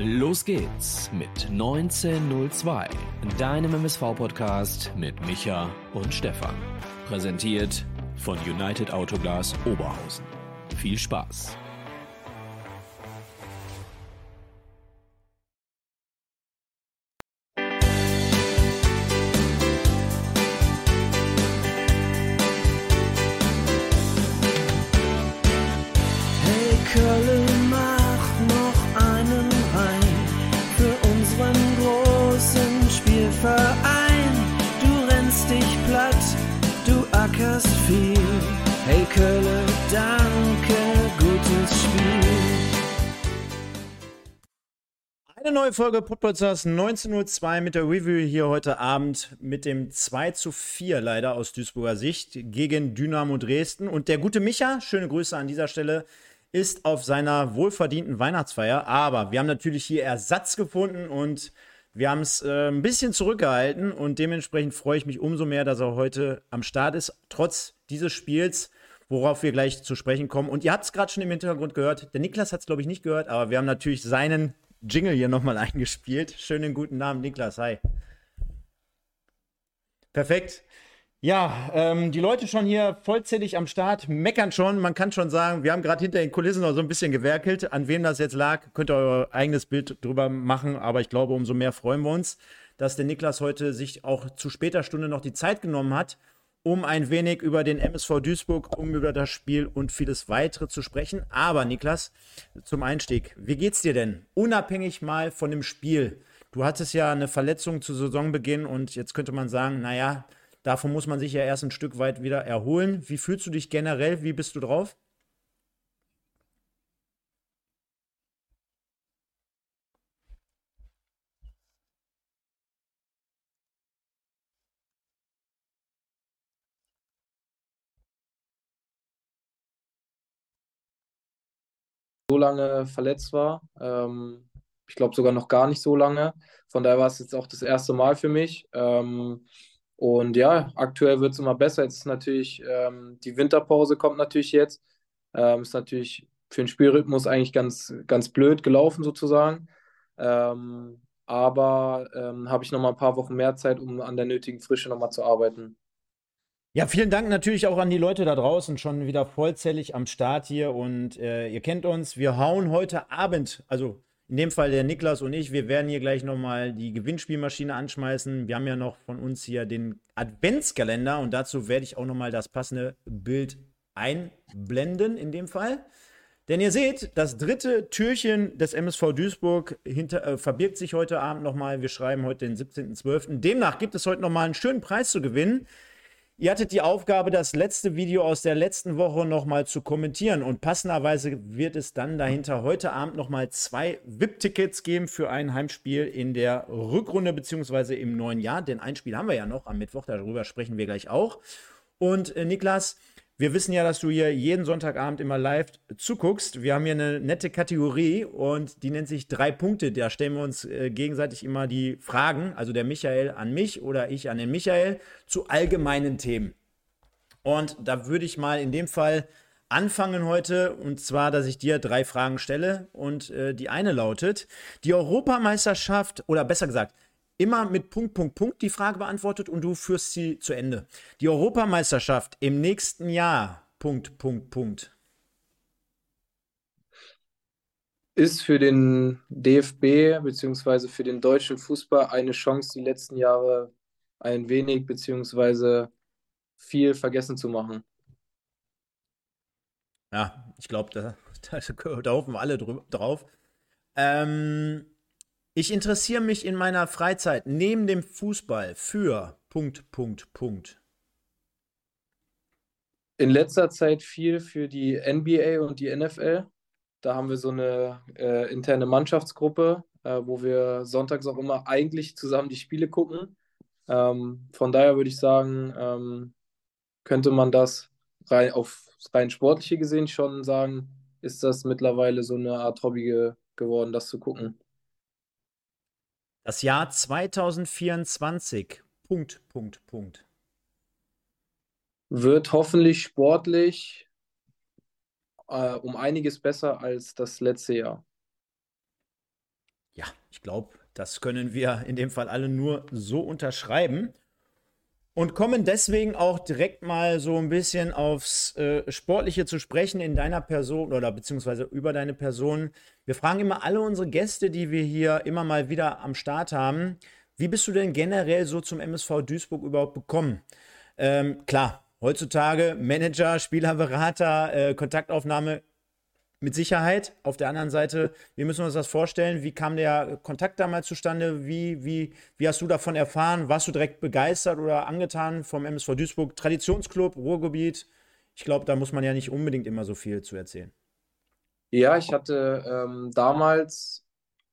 Los geht's mit 1902, deinem MSV-Podcast mit Micha und Stefan. Präsentiert von United Autoglas Oberhausen. Viel Spaß! Folge Podpodcast 1902 mit der Review hier heute Abend mit dem 2 zu 4 leider aus Duisburger Sicht gegen Dynamo Dresden. Und der gute Micha, schöne Grüße an dieser Stelle, ist auf seiner wohlverdienten Weihnachtsfeier. Aber wir haben natürlich hier Ersatz gefunden und wir haben es äh, ein bisschen zurückgehalten und dementsprechend freue ich mich umso mehr, dass er heute am Start ist, trotz dieses Spiels, worauf wir gleich zu sprechen kommen. Und ihr habt es gerade schon im Hintergrund gehört. Der Niklas hat es, glaube ich, nicht gehört, aber wir haben natürlich seinen Jingle hier nochmal eingespielt. Schönen guten Abend, Niklas. Hi. Perfekt. Ja, ähm, die Leute schon hier vollzählig am Start, meckern schon. Man kann schon sagen, wir haben gerade hinter den Kulissen noch so ein bisschen gewerkelt. An wem das jetzt lag, könnt ihr euer eigenes Bild drüber machen. Aber ich glaube, umso mehr freuen wir uns, dass der Niklas heute sich auch zu später Stunde noch die Zeit genommen hat, um ein wenig über den MSV Duisburg, um über das Spiel und vieles weitere zu sprechen. Aber Niklas, zum Einstieg, wie geht's dir denn? Unabhängig mal von dem Spiel. Du hattest ja eine Verletzung zu Saisonbeginn und jetzt könnte man sagen, naja, davon muss man sich ja erst ein Stück weit wieder erholen. Wie fühlst du dich generell? Wie bist du drauf? Lange verletzt war. Ähm, ich glaube sogar noch gar nicht so lange. Von daher war es jetzt auch das erste Mal für mich. Ähm, und ja, aktuell wird es immer besser. Jetzt ist natürlich ähm, die Winterpause kommt natürlich jetzt. Ähm, ist natürlich für den Spielrhythmus eigentlich ganz, ganz blöd gelaufen sozusagen. Ähm, aber ähm, habe ich noch mal ein paar Wochen mehr Zeit, um an der nötigen Frische noch mal zu arbeiten. Ja, vielen Dank natürlich auch an die Leute da draußen, schon wieder vollzählig am Start hier. Und äh, ihr kennt uns, wir hauen heute Abend, also in dem Fall der Niklas und ich, wir werden hier gleich nochmal die Gewinnspielmaschine anschmeißen. Wir haben ja noch von uns hier den Adventskalender und dazu werde ich auch nochmal das passende Bild einblenden in dem Fall. Denn ihr seht, das dritte Türchen des MSV Duisburg hinter, äh, verbirgt sich heute Abend nochmal. Wir schreiben heute den 17.12. Demnach gibt es heute nochmal einen schönen Preis zu gewinnen. Ihr hattet die Aufgabe, das letzte Video aus der letzten Woche nochmal zu kommentieren. Und passenderweise wird es dann dahinter heute Abend nochmal zwei VIP-Tickets geben für ein Heimspiel in der Rückrunde beziehungsweise im neuen Jahr. Denn ein Spiel haben wir ja noch am Mittwoch, darüber sprechen wir gleich auch. Und äh, Niklas, wir wissen ja, dass du hier jeden Sonntagabend immer live zuguckst. Wir haben hier eine nette Kategorie und die nennt sich drei Punkte. Da stellen wir uns äh, gegenseitig immer die Fragen, also der Michael an mich oder ich an den Michael, zu allgemeinen Themen. Und da würde ich mal in dem Fall anfangen heute und zwar, dass ich dir drei Fragen stelle und äh, die eine lautet, die Europameisterschaft oder besser gesagt, immer mit Punkt, Punkt, Punkt die Frage beantwortet und du führst sie zu Ende. Die Europameisterschaft im nächsten Jahr, Punkt, Punkt, Punkt. Ist für den DFB bzw. für den deutschen Fußball eine Chance, die letzten Jahre ein wenig bzw. viel vergessen zu machen. Ja, ich glaube, da, da, da hoffen wir alle drauf. Ähm, ich interessiere mich in meiner Freizeit neben dem Fußball für Punkt, Punkt, Punkt. In letzter Zeit viel für die NBA und die NFL. Da haben wir so eine äh, interne Mannschaftsgruppe, äh, wo wir sonntags auch immer eigentlich zusammen die Spiele gucken. Ähm, von daher würde ich sagen, ähm, könnte man das rein auf rein sportliche gesehen schon sagen, ist das mittlerweile so eine Art Hobby ge geworden, das zu gucken. Das Jahr 2024. Punkt, Punkt, Punkt. Wird hoffentlich sportlich äh, um einiges besser als das letzte Jahr. Ich glaube, das können wir in dem Fall alle nur so unterschreiben. Und kommen deswegen auch direkt mal so ein bisschen aufs äh, Sportliche zu sprechen in deiner Person oder beziehungsweise über deine Person. Wir fragen immer alle unsere Gäste, die wir hier immer mal wieder am Start haben, wie bist du denn generell so zum MSV Duisburg überhaupt gekommen? Ähm, klar, heutzutage Manager, Spielerberater, äh, Kontaktaufnahme mit Sicherheit. Auf der anderen Seite, wie müssen wir uns das vorstellen? Wie kam der Kontakt damals zustande? Wie, wie, wie hast du davon erfahren? Warst du direkt begeistert oder angetan vom MSV Duisburg? Traditionsclub, Ruhrgebiet. Ich glaube, da muss man ja nicht unbedingt immer so viel zu erzählen. Ja, ich hatte ähm, damals,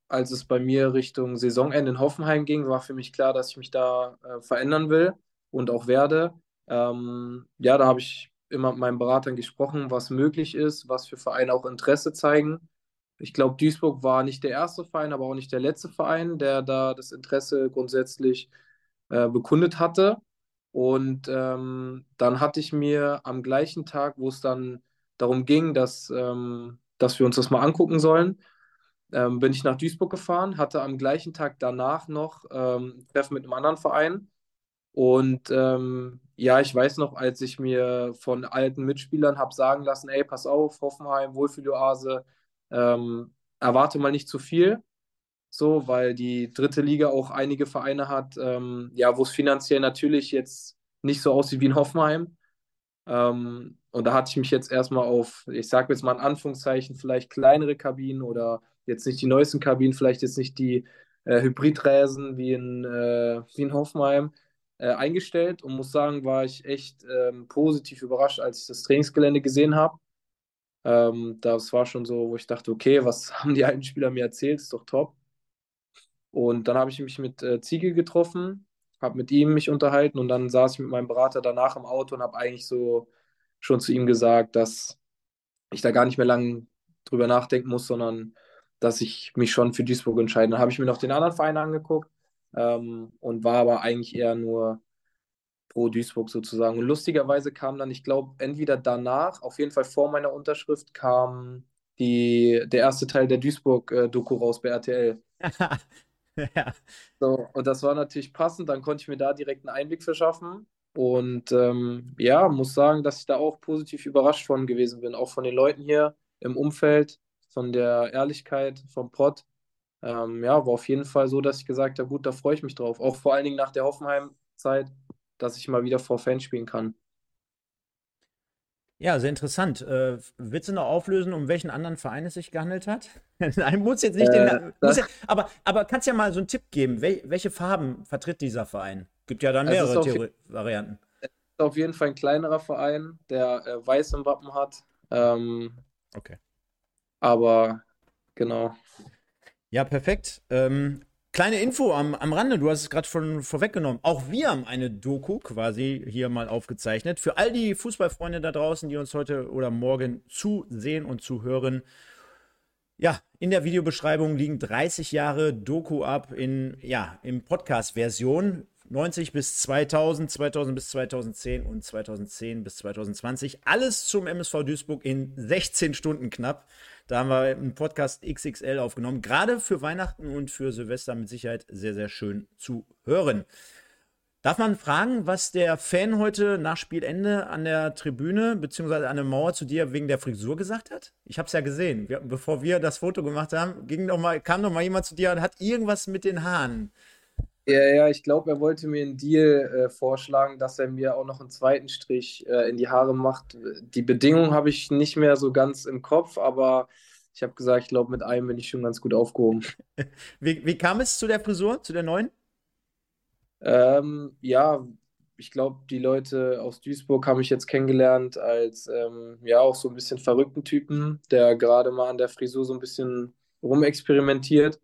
als es bei mir Richtung Saisonende in Hoffenheim ging, war für mich klar, dass ich mich da äh, verändern will und auch werde. Ähm, ja, da habe ich immer mit meinen Beratern gesprochen, was möglich ist, was für Vereine auch Interesse zeigen. Ich glaube, Duisburg war nicht der erste Verein, aber auch nicht der letzte Verein, der da das Interesse grundsätzlich äh, bekundet hatte. Und ähm, dann hatte ich mir am gleichen Tag, wo es dann darum ging, dass, ähm, dass wir uns das mal angucken sollen, ähm, bin ich nach Duisburg gefahren, hatte am gleichen Tag danach noch ähm, ein Treffen mit einem anderen Verein. Und ähm, ja, ich weiß noch, als ich mir von alten Mitspielern habe sagen lassen, ey, pass auf, Hoffenheim, Wohlfühloase, ähm, erwarte mal nicht zu viel, so, weil die dritte Liga auch einige Vereine hat, ähm, ja, wo es finanziell natürlich jetzt nicht so aussieht wie in Hoffenheim. Ähm, und da hatte ich mich jetzt erstmal auf, ich sage jetzt mal in Anführungszeichen, vielleicht kleinere Kabinen oder jetzt nicht die neuesten Kabinen, vielleicht jetzt nicht die äh, Hybridräsen wie in, äh, wie in Hoffenheim, äh, eingestellt und muss sagen, war ich echt ähm, positiv überrascht, als ich das Trainingsgelände gesehen habe. Ähm, das war schon so, wo ich dachte, okay, was haben die alten Spieler mir erzählt? Ist doch top. Und dann habe ich mich mit äh, Ziegel getroffen, habe mit ihm mich unterhalten und dann saß ich mit meinem Berater danach im Auto und habe eigentlich so schon zu ihm gesagt, dass ich da gar nicht mehr lange drüber nachdenken muss, sondern dass ich mich schon für Duisburg entscheide. Dann habe ich mir noch den anderen Verein angeguckt ähm, und war aber eigentlich eher nur pro Duisburg sozusagen. Und lustigerweise kam dann, ich glaube, entweder danach, auf jeden Fall vor meiner Unterschrift, kam die, der erste Teil der Duisburg-Doku raus bei RTL. ja. So, und das war natürlich passend, dann konnte ich mir da direkt einen Einblick verschaffen. Und ähm, ja, muss sagen, dass ich da auch positiv überrascht von gewesen bin, auch von den Leuten hier im Umfeld, von der Ehrlichkeit vom Pott ähm, ja, war auf jeden Fall so, dass ich gesagt habe, gut, da freue ich mich drauf. Auch vor allen Dingen nach der Hoffenheim-Zeit, dass ich mal wieder vor Fans spielen kann. Ja, sehr interessant. Äh, willst du noch auflösen, um welchen anderen Verein es sich gehandelt hat? Nein, muss jetzt nicht äh, den. Ja, aber, aber kannst ja mal so einen Tipp geben. Wel welche Farben vertritt dieser Verein? Gibt ja dann mehrere auf, Varianten. Es ist auf jeden Fall ein kleinerer Verein, der äh, weiß im Wappen hat. Ähm, okay. Aber genau. Ja, perfekt. Ähm, kleine Info am, am Rande, du hast es gerade schon vorweggenommen. Auch wir haben eine Doku quasi hier mal aufgezeichnet. Für all die Fußballfreunde da draußen, die uns heute oder morgen zusehen und zuhören. Ja, in der Videobeschreibung liegen 30 Jahre Doku ab in, ja, in Podcast-Version. 90 bis 2000, 2000 bis 2010 und 2010 bis 2020. Alles zum MSV Duisburg in 16 Stunden knapp. Da haben wir einen Podcast XXL aufgenommen. Gerade für Weihnachten und für Silvester mit Sicherheit sehr, sehr schön zu hören. Darf man fragen, was der Fan heute nach Spielende an der Tribüne bzw. an der Mauer zu dir wegen der Frisur gesagt hat? Ich habe es ja gesehen. Wir, bevor wir das Foto gemacht haben, ging noch mal, kam noch mal jemand zu dir und hat irgendwas mit den Haaren. Ja, ja, ich glaube, er wollte mir einen Deal äh, vorschlagen, dass er mir auch noch einen zweiten Strich äh, in die Haare macht. Die Bedingung habe ich nicht mehr so ganz im Kopf, aber ich habe gesagt, ich glaube, mit einem bin ich schon ganz gut aufgehoben. Wie, wie kam es zu der Frisur, zu der neuen? Ähm, ja, ich glaube, die Leute aus Duisburg haben mich jetzt kennengelernt als ähm, ja auch so ein bisschen verrückten Typen, der gerade mal an der Frisur so ein bisschen rumexperimentiert.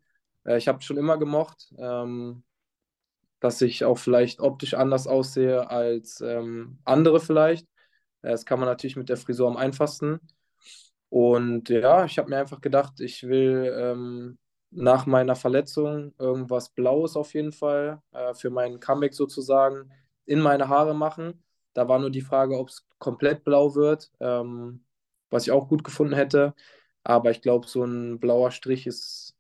Äh, ich habe schon immer gemocht. Ähm, dass ich auch vielleicht optisch anders aussehe als ähm, andere vielleicht. Das kann man natürlich mit der Frisur am einfachsten. Und ja, ich habe mir einfach gedacht, ich will ähm, nach meiner Verletzung irgendwas Blaues auf jeden Fall äh, für meinen Comeback sozusagen in meine Haare machen. Da war nur die Frage, ob es komplett blau wird, ähm, was ich auch gut gefunden hätte. Aber ich glaube, so ein blauer Strich ist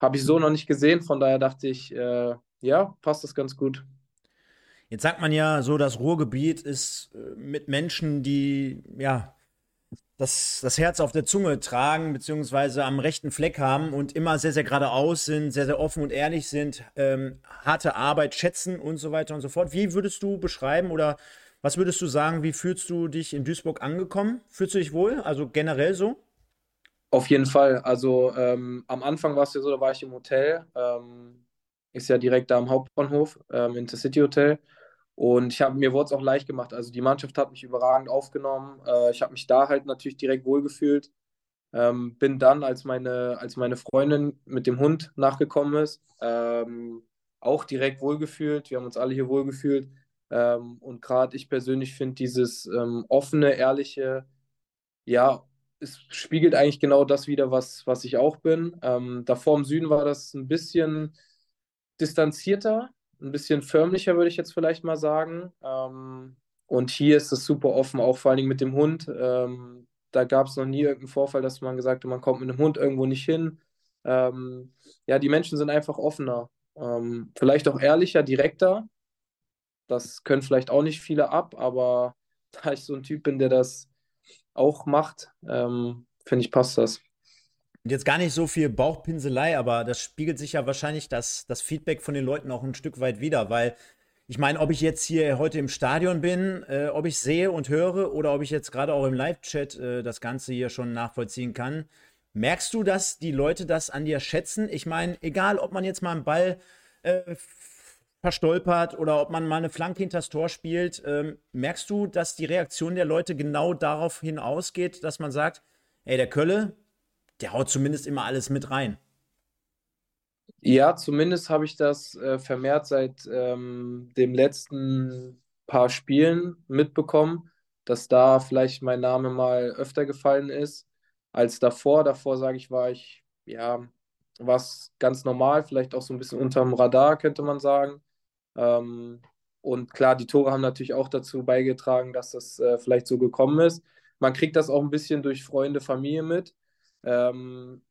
habe ich so noch nicht gesehen. Von daher dachte ich, äh, ja, passt das ganz gut. Jetzt sagt man ja so, das Ruhrgebiet ist äh, mit Menschen, die ja das, das Herz auf der Zunge tragen, beziehungsweise am rechten Fleck haben und immer sehr, sehr geradeaus sind, sehr, sehr offen und ehrlich sind, ähm, harte Arbeit schätzen und so weiter und so fort. Wie würdest du beschreiben oder was würdest du sagen, wie fühlst du dich in Duisburg angekommen? Fühlst du dich wohl? Also generell so? Auf jeden Fall. Also ähm, am Anfang war es ja so, da war ich im Hotel. Ähm, ist ja direkt da am Hauptbahnhof, ähm, Intercity Hotel. Und ich habe mir wurde es auch leicht gemacht. Also die Mannschaft hat mich überragend aufgenommen. Äh, ich habe mich da halt natürlich direkt wohlgefühlt. Ähm, bin dann, als meine, als meine Freundin mit dem Hund nachgekommen ist, ähm, auch direkt wohlgefühlt. Wir haben uns alle hier wohlgefühlt. Ähm, und gerade ich persönlich finde dieses ähm, offene, ehrliche, ja, es spiegelt eigentlich genau das wieder, was, was ich auch bin. Ähm, davor im Süden war das ein bisschen distanzierter, ein bisschen förmlicher, würde ich jetzt vielleicht mal sagen. Ähm, und hier ist es super offen, auch vor allen Dingen mit dem Hund. Ähm, da gab es noch nie irgendeinen Vorfall, dass man gesagt hat, man kommt mit dem Hund irgendwo nicht hin. Ähm, ja, die Menschen sind einfach offener. Ähm, vielleicht auch ehrlicher, direkter. Das können vielleicht auch nicht viele ab, aber da ich so ein Typ bin, der das auch macht, ähm, finde ich, passt das. Und jetzt gar nicht so viel Bauchpinselei, aber das spiegelt sich ja wahrscheinlich das, das Feedback von den Leuten auch ein Stück weit wieder, weil ich meine, ob ich jetzt hier heute im Stadion bin, äh, ob ich sehe und höre oder ob ich jetzt gerade auch im Live-Chat äh, das Ganze hier schon nachvollziehen kann, merkst du, dass die Leute das an dir schätzen? Ich meine, egal, ob man jetzt mal einen Ball äh, verstolpert oder ob man mal eine Flanke hinters Tor spielt, ähm, merkst du, dass die Reaktion der Leute genau darauf hin ausgeht, dass man sagt, ey, der Kölle, der haut zumindest immer alles mit rein. Ja, zumindest habe ich das äh, vermehrt seit ähm, dem letzten paar Spielen mitbekommen, dass da vielleicht mein Name mal öfter gefallen ist als davor. Davor, sage ich, war ich, ja, was ganz normal, vielleicht auch so ein bisschen unterm Radar, könnte man sagen. Ähm, und klar, die Tore haben natürlich auch dazu beigetragen, dass das äh, vielleicht so gekommen ist. Man kriegt das auch ein bisschen durch Freunde, Familie mit. Ähm,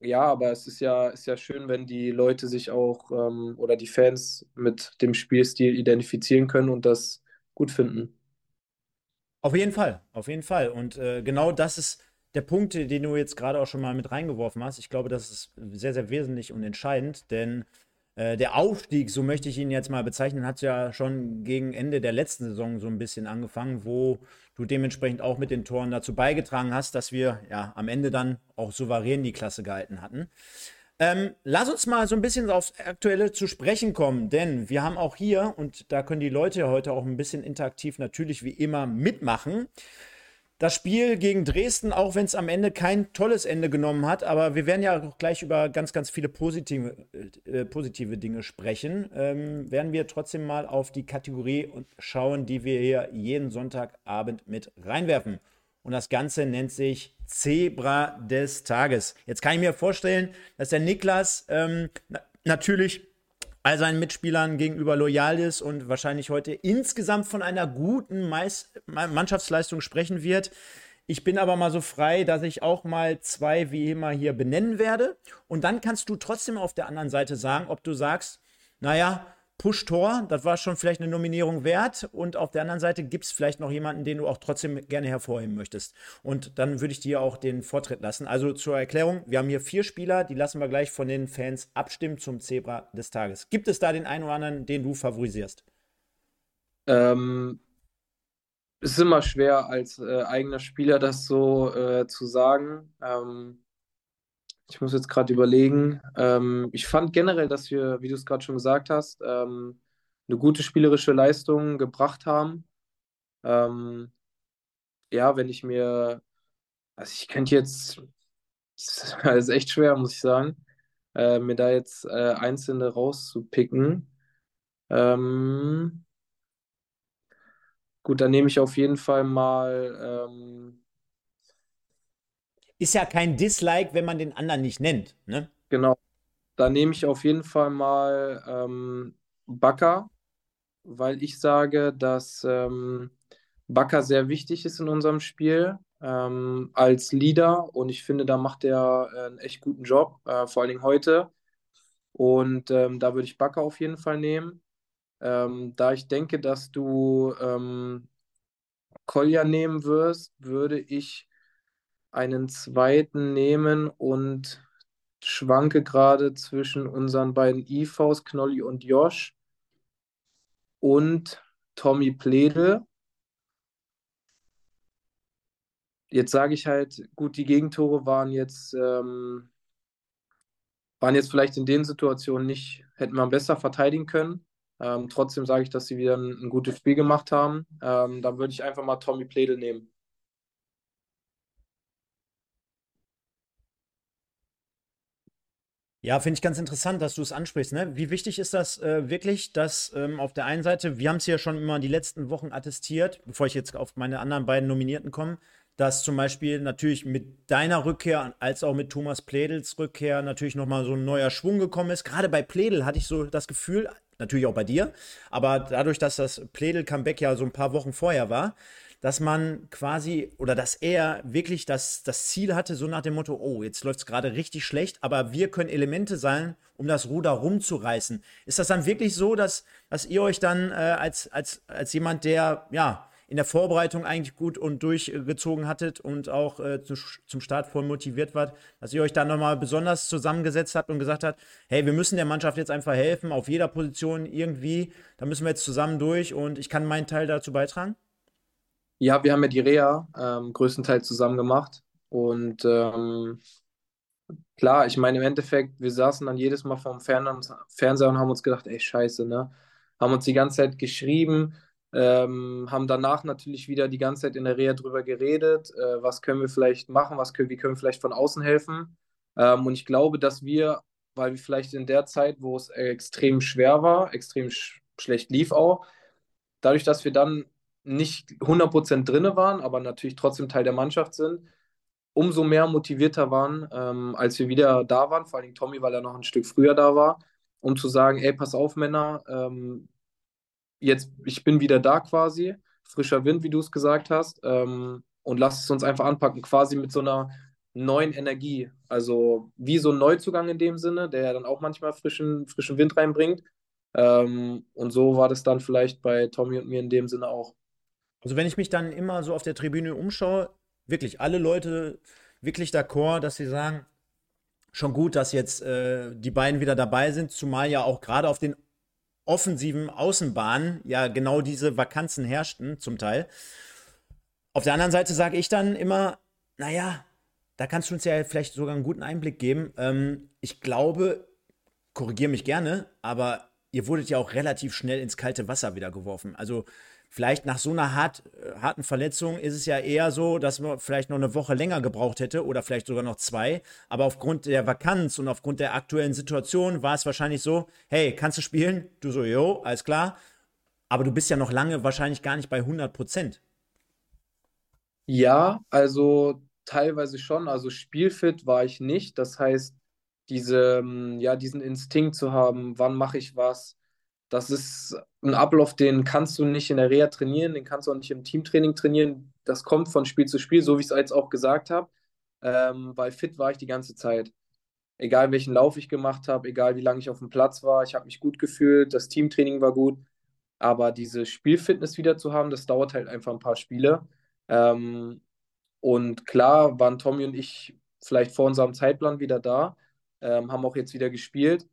ja, aber es ist ja, ist ja schön, wenn die Leute sich auch ähm, oder die Fans mit dem Spielstil identifizieren können und das gut finden. Auf jeden Fall, auf jeden Fall. Und äh, genau das ist der Punkt, den du jetzt gerade auch schon mal mit reingeworfen hast. Ich glaube, das ist sehr, sehr wesentlich und entscheidend, denn äh, der Aufstieg, so möchte ich ihn jetzt mal bezeichnen, hat ja schon gegen Ende der letzten Saison so ein bisschen angefangen, wo du dementsprechend auch mit den Toren dazu beigetragen hast, dass wir ja am Ende dann auch souverän die Klasse gehalten hatten. Ähm, lass uns mal so ein bisschen aufs Aktuelle zu sprechen kommen, denn wir haben auch hier, und da können die Leute heute auch ein bisschen interaktiv natürlich wie immer mitmachen, das Spiel gegen Dresden, auch wenn es am Ende kein tolles Ende genommen hat, aber wir werden ja auch gleich über ganz, ganz viele positive, äh, positive Dinge sprechen, ähm, werden wir trotzdem mal auf die Kategorie schauen, die wir hier jeden Sonntagabend mit reinwerfen. Und das Ganze nennt sich Zebra des Tages. Jetzt kann ich mir vorstellen, dass der Niklas ähm, natürlich all seinen Mitspielern gegenüber loyal ist und wahrscheinlich heute insgesamt von einer guten Mais Mannschaftsleistung sprechen wird. Ich bin aber mal so frei, dass ich auch mal zwei wie immer hier benennen werde. Und dann kannst du trotzdem auf der anderen Seite sagen, ob du sagst, naja, Push-Tor, das war schon vielleicht eine Nominierung wert. Und auf der anderen Seite gibt es vielleicht noch jemanden, den du auch trotzdem gerne hervorheben möchtest. Und dann würde ich dir auch den Vortritt lassen. Also zur Erklärung, wir haben hier vier Spieler, die lassen wir gleich von den Fans abstimmen zum Zebra des Tages. Gibt es da den einen oder anderen, den du favorisierst? Ähm, es ist immer schwer, als äh, eigener Spieler das so äh, zu sagen. Ähm, ich muss jetzt gerade überlegen. Ähm, ich fand generell, dass wir, wie du es gerade schon gesagt hast, ähm, eine gute spielerische Leistung gebracht haben. Ähm, ja, wenn ich mir, also ich könnte jetzt, das ist echt schwer, muss ich sagen, äh, mir da jetzt äh, einzelne rauszupicken. Ähm, gut, dann nehme ich auf jeden Fall mal ähm, ist ja kein Dislike, wenn man den anderen nicht nennt. Ne? Genau. Da nehme ich auf jeden Fall mal ähm, Bakker, weil ich sage, dass ähm, Bakker sehr wichtig ist in unserem Spiel ähm, als Leader und ich finde, da macht er äh, einen echt guten Job, äh, vor allen Dingen heute. Und ähm, da würde ich Bakker auf jeden Fall nehmen. Ähm, da ich denke, dass du ähm, Kolja nehmen wirst, würde ich einen zweiten nehmen und schwanke gerade zwischen unseren beiden IVs, Knolli und Josh und Tommy Pledel. Jetzt sage ich halt, gut, die Gegentore waren jetzt, ähm, waren jetzt vielleicht in den Situationen nicht, hätten wir besser verteidigen können. Ähm, trotzdem sage ich, dass sie wieder ein, ein gutes Spiel gemacht haben. Ähm, dann würde ich einfach mal Tommy Pledel nehmen. Ja, finde ich ganz interessant, dass du es ansprichst. Ne? Wie wichtig ist das äh, wirklich, dass ähm, auf der einen Seite, wir haben es ja schon immer die letzten Wochen attestiert, bevor ich jetzt auf meine anderen beiden Nominierten komme, dass zum Beispiel natürlich mit deiner Rückkehr als auch mit Thomas Pledels Rückkehr natürlich nochmal so ein neuer Schwung gekommen ist. Gerade bei Pledel hatte ich so das Gefühl, natürlich auch bei dir, aber dadurch, dass das Pledel-Comeback ja so ein paar Wochen vorher war, dass man quasi oder dass er wirklich das, das Ziel hatte, so nach dem Motto, oh, jetzt läuft es gerade richtig schlecht, aber wir können Elemente sein, um das Ruder rumzureißen. Ist das dann wirklich so, dass, dass ihr euch dann äh, als, als, als jemand, der ja in der Vorbereitung eigentlich gut und durchgezogen hattet und auch äh, zu, zum Start voll motiviert wart, dass ihr euch dann nochmal besonders zusammengesetzt habt und gesagt habt, hey, wir müssen der Mannschaft jetzt einfach helfen, auf jeder Position irgendwie, da müssen wir jetzt zusammen durch und ich kann meinen Teil dazu beitragen? Ja, wir haben ja die Reha ähm, größtenteils zusammen gemacht. Und ähm, klar, ich meine, im Endeffekt, wir saßen dann jedes Mal vorm Fernseher und haben uns gedacht, ey, scheiße, ne? Haben uns die ganze Zeit geschrieben, ähm, haben danach natürlich wieder die ganze Zeit in der Reha drüber geredet, äh, was können wir vielleicht machen, was können, wie können wir vielleicht von außen helfen. Ähm, und ich glaube, dass wir, weil wir vielleicht in der Zeit, wo es extrem schwer war, extrem sch schlecht lief auch, dadurch, dass wir dann nicht 100% drinne waren, aber natürlich trotzdem Teil der Mannschaft sind, umso mehr motivierter waren, ähm, als wir wieder da waren, vor allem Tommy, weil er noch ein Stück früher da war, um zu sagen, ey, pass auf, Männer, ähm, jetzt, ich bin wieder da quasi, frischer Wind, wie du es gesagt hast, ähm, und lass es uns einfach anpacken, quasi mit so einer neuen Energie, also wie so ein Neuzugang in dem Sinne, der ja dann auch manchmal frischen, frischen Wind reinbringt. Ähm, und so war das dann vielleicht bei Tommy und mir in dem Sinne auch. Also wenn ich mich dann immer so auf der Tribüne umschaue, wirklich alle Leute wirklich d'accord, dass sie sagen, schon gut, dass jetzt äh, die beiden wieder dabei sind, zumal ja auch gerade auf den offensiven Außenbahnen ja genau diese Vakanzen herrschten zum Teil. Auf der anderen Seite sage ich dann immer, naja, da kannst du uns ja vielleicht sogar einen guten Einblick geben. Ähm, ich glaube, korrigiere mich gerne, aber ihr wurdet ja auch relativ schnell ins kalte Wasser wieder geworfen. Also vielleicht nach so einer hart, äh, harten Verletzung ist es ja eher so, dass man vielleicht noch eine Woche länger gebraucht hätte oder vielleicht sogar noch zwei. Aber aufgrund der Vakanz und aufgrund der aktuellen Situation war es wahrscheinlich so, hey, kannst du spielen? Du so, jo, alles klar. Aber du bist ja noch lange wahrscheinlich gar nicht bei 100 Prozent. Ja, also teilweise schon. Also spielfit war ich nicht. Das heißt, diese, ähm, ja, diesen Instinkt zu haben, wann mache ich was, das ist ein Ablauf, den kannst du nicht in der Reha trainieren, den kannst du auch nicht im Teamtraining trainieren. Das kommt von Spiel zu Spiel, so wie ich es jetzt auch gesagt habe. Ähm, weil fit war ich die ganze Zeit. Egal welchen Lauf ich gemacht habe, egal wie lange ich auf dem Platz war, ich habe mich gut gefühlt, das Teamtraining war gut. Aber diese Spielfitness wieder zu haben, das dauert halt einfach ein paar Spiele. Ähm, und klar waren Tommy und ich vielleicht vor unserem Zeitplan wieder da, ähm, haben auch jetzt wieder gespielt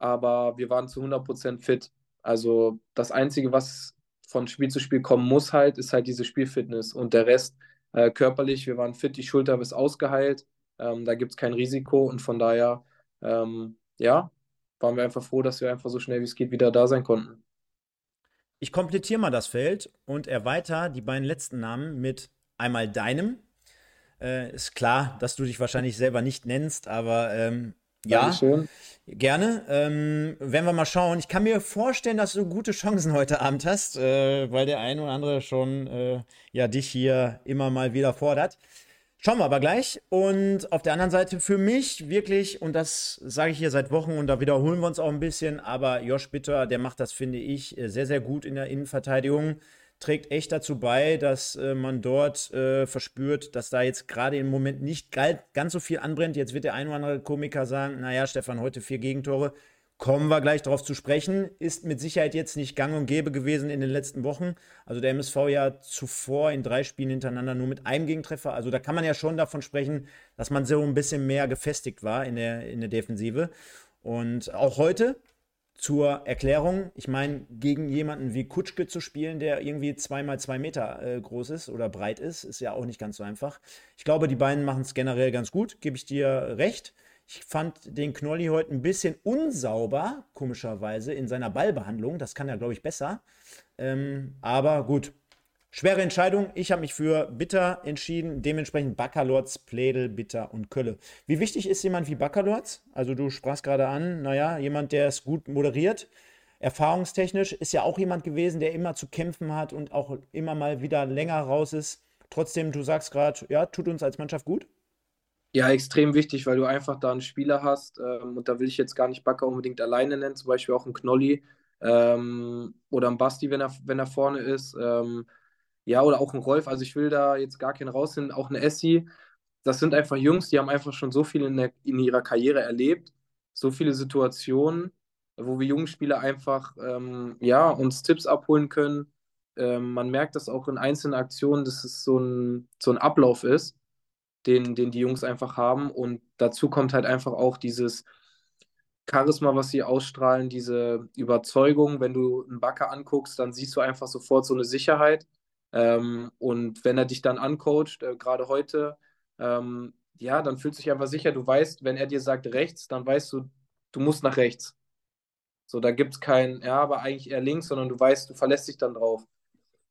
aber wir waren zu 100% fit. Also das Einzige, was von Spiel zu Spiel kommen muss halt, ist halt diese Spielfitness und der Rest äh, körperlich, wir waren fit, die Schulter ist ausgeheilt, ähm, da gibt es kein Risiko und von daher, ähm, ja, waren wir einfach froh, dass wir einfach so schnell wie es geht wieder da sein konnten. Ich komplettiere mal das Feld und erweitere die beiden letzten Namen mit einmal deinem. Äh, ist klar, dass du dich wahrscheinlich selber nicht nennst, aber ähm, ja, Dankeschön. gerne. Ähm, werden wir mal schauen. Ich kann mir vorstellen, dass du gute Chancen heute Abend hast, äh, weil der ein oder andere schon äh, ja dich hier immer mal wieder fordert. Schauen wir aber gleich. Und auf der anderen Seite für mich wirklich, und das sage ich hier seit Wochen und da wiederholen wir uns auch ein bisschen, aber Josh Bitter, der macht das, finde ich, äh, sehr, sehr gut in der Innenverteidigung. Trägt echt dazu bei, dass äh, man dort äh, verspürt, dass da jetzt gerade im Moment nicht ganz so viel anbrennt. Jetzt wird der ein oder andere Komiker sagen, naja, Stefan, heute vier Gegentore. Kommen wir gleich darauf zu sprechen. Ist mit Sicherheit jetzt nicht gang und gäbe gewesen in den letzten Wochen. Also der MSV ja zuvor in drei Spielen hintereinander nur mit einem Gegentreffer. Also da kann man ja schon davon sprechen, dass man so ein bisschen mehr gefestigt war in der, in der Defensive. Und auch heute zur Erklärung, ich meine, gegen jemanden wie Kutschke zu spielen, der irgendwie zweimal zwei Meter äh, groß ist oder breit ist, ist ja auch nicht ganz so einfach. Ich glaube, die beiden machen es generell ganz gut, gebe ich dir recht. Ich fand den Knolli heute ein bisschen unsauber, komischerweise, in seiner Ballbehandlung. Das kann er, glaube ich, besser. Ähm, aber gut, Schwere Entscheidung. Ich habe mich für Bitter entschieden. Dementsprechend Baccalords, Plädel, Bitter und Kölle. Wie wichtig ist jemand wie Baccalords? Also du sprachst gerade an, naja, jemand, der es gut moderiert. Erfahrungstechnisch ist ja auch jemand gewesen, der immer zu kämpfen hat und auch immer mal wieder länger raus ist. Trotzdem, du sagst gerade, ja, tut uns als Mannschaft gut. Ja, extrem wichtig, weil du einfach da einen Spieler hast. Ähm, und da will ich jetzt gar nicht Backer unbedingt alleine nennen, zum Beispiel auch einen Knolli ähm, oder einen Basti, wenn er, wenn er vorne ist. Ähm, ja, oder auch ein Rolf. Also ich will da jetzt gar keinen rausnehmen. Auch eine Essie. Das sind einfach Jungs, die haben einfach schon so viel in, der, in ihrer Karriere erlebt. So viele Situationen, wo wir jungen Spieler einfach ähm, ja, uns Tipps abholen können. Ähm, man merkt das auch in einzelnen Aktionen, dass es so ein, so ein Ablauf ist, den, den die Jungs einfach haben. Und dazu kommt halt einfach auch dieses Charisma, was sie ausstrahlen, diese Überzeugung. Wenn du einen Backer anguckst, dann siehst du einfach sofort so eine Sicherheit. Ähm, und wenn er dich dann ancoacht, äh, gerade heute, ähm, ja, dann fühlst du dich einfach sicher. Du weißt, wenn er dir sagt rechts, dann weißt du, du musst nach rechts. So, da gibt es kein, ja, aber eigentlich eher links, sondern du weißt, du verlässt dich dann drauf.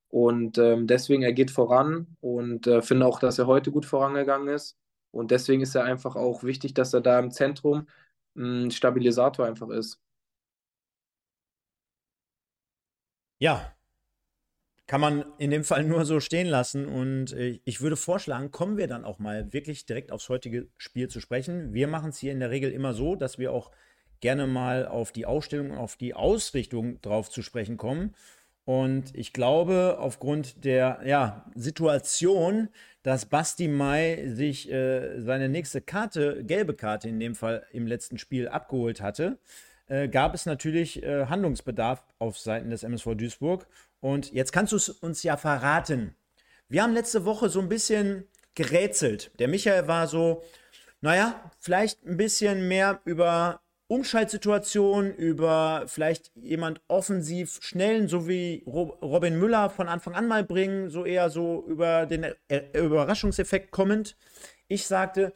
Und ähm, deswegen, er geht voran und äh, finde auch, dass er heute gut vorangegangen ist. Und deswegen ist er einfach auch wichtig, dass er da im Zentrum ein Stabilisator einfach ist. Ja, kann man in dem Fall nur so stehen lassen. Und äh, ich würde vorschlagen, kommen wir dann auch mal wirklich direkt aufs heutige Spiel zu sprechen. Wir machen es hier in der Regel immer so, dass wir auch gerne mal auf die Ausstellung, auf die Ausrichtung drauf zu sprechen kommen. Und ich glaube, aufgrund der ja, Situation, dass Basti Mai sich äh, seine nächste Karte, gelbe Karte in dem Fall im letzten Spiel abgeholt hatte, äh, gab es natürlich äh, Handlungsbedarf auf Seiten des MSV Duisburg. Und jetzt kannst du es uns ja verraten. Wir haben letzte Woche so ein bisschen gerätselt. Der Michael war so, naja, vielleicht ein bisschen mehr über Umschaltsituationen, über vielleicht jemand offensiv schnellen, so wie Robin Müller von Anfang an mal bringen, so eher so über den Überraschungseffekt kommend. Ich sagte,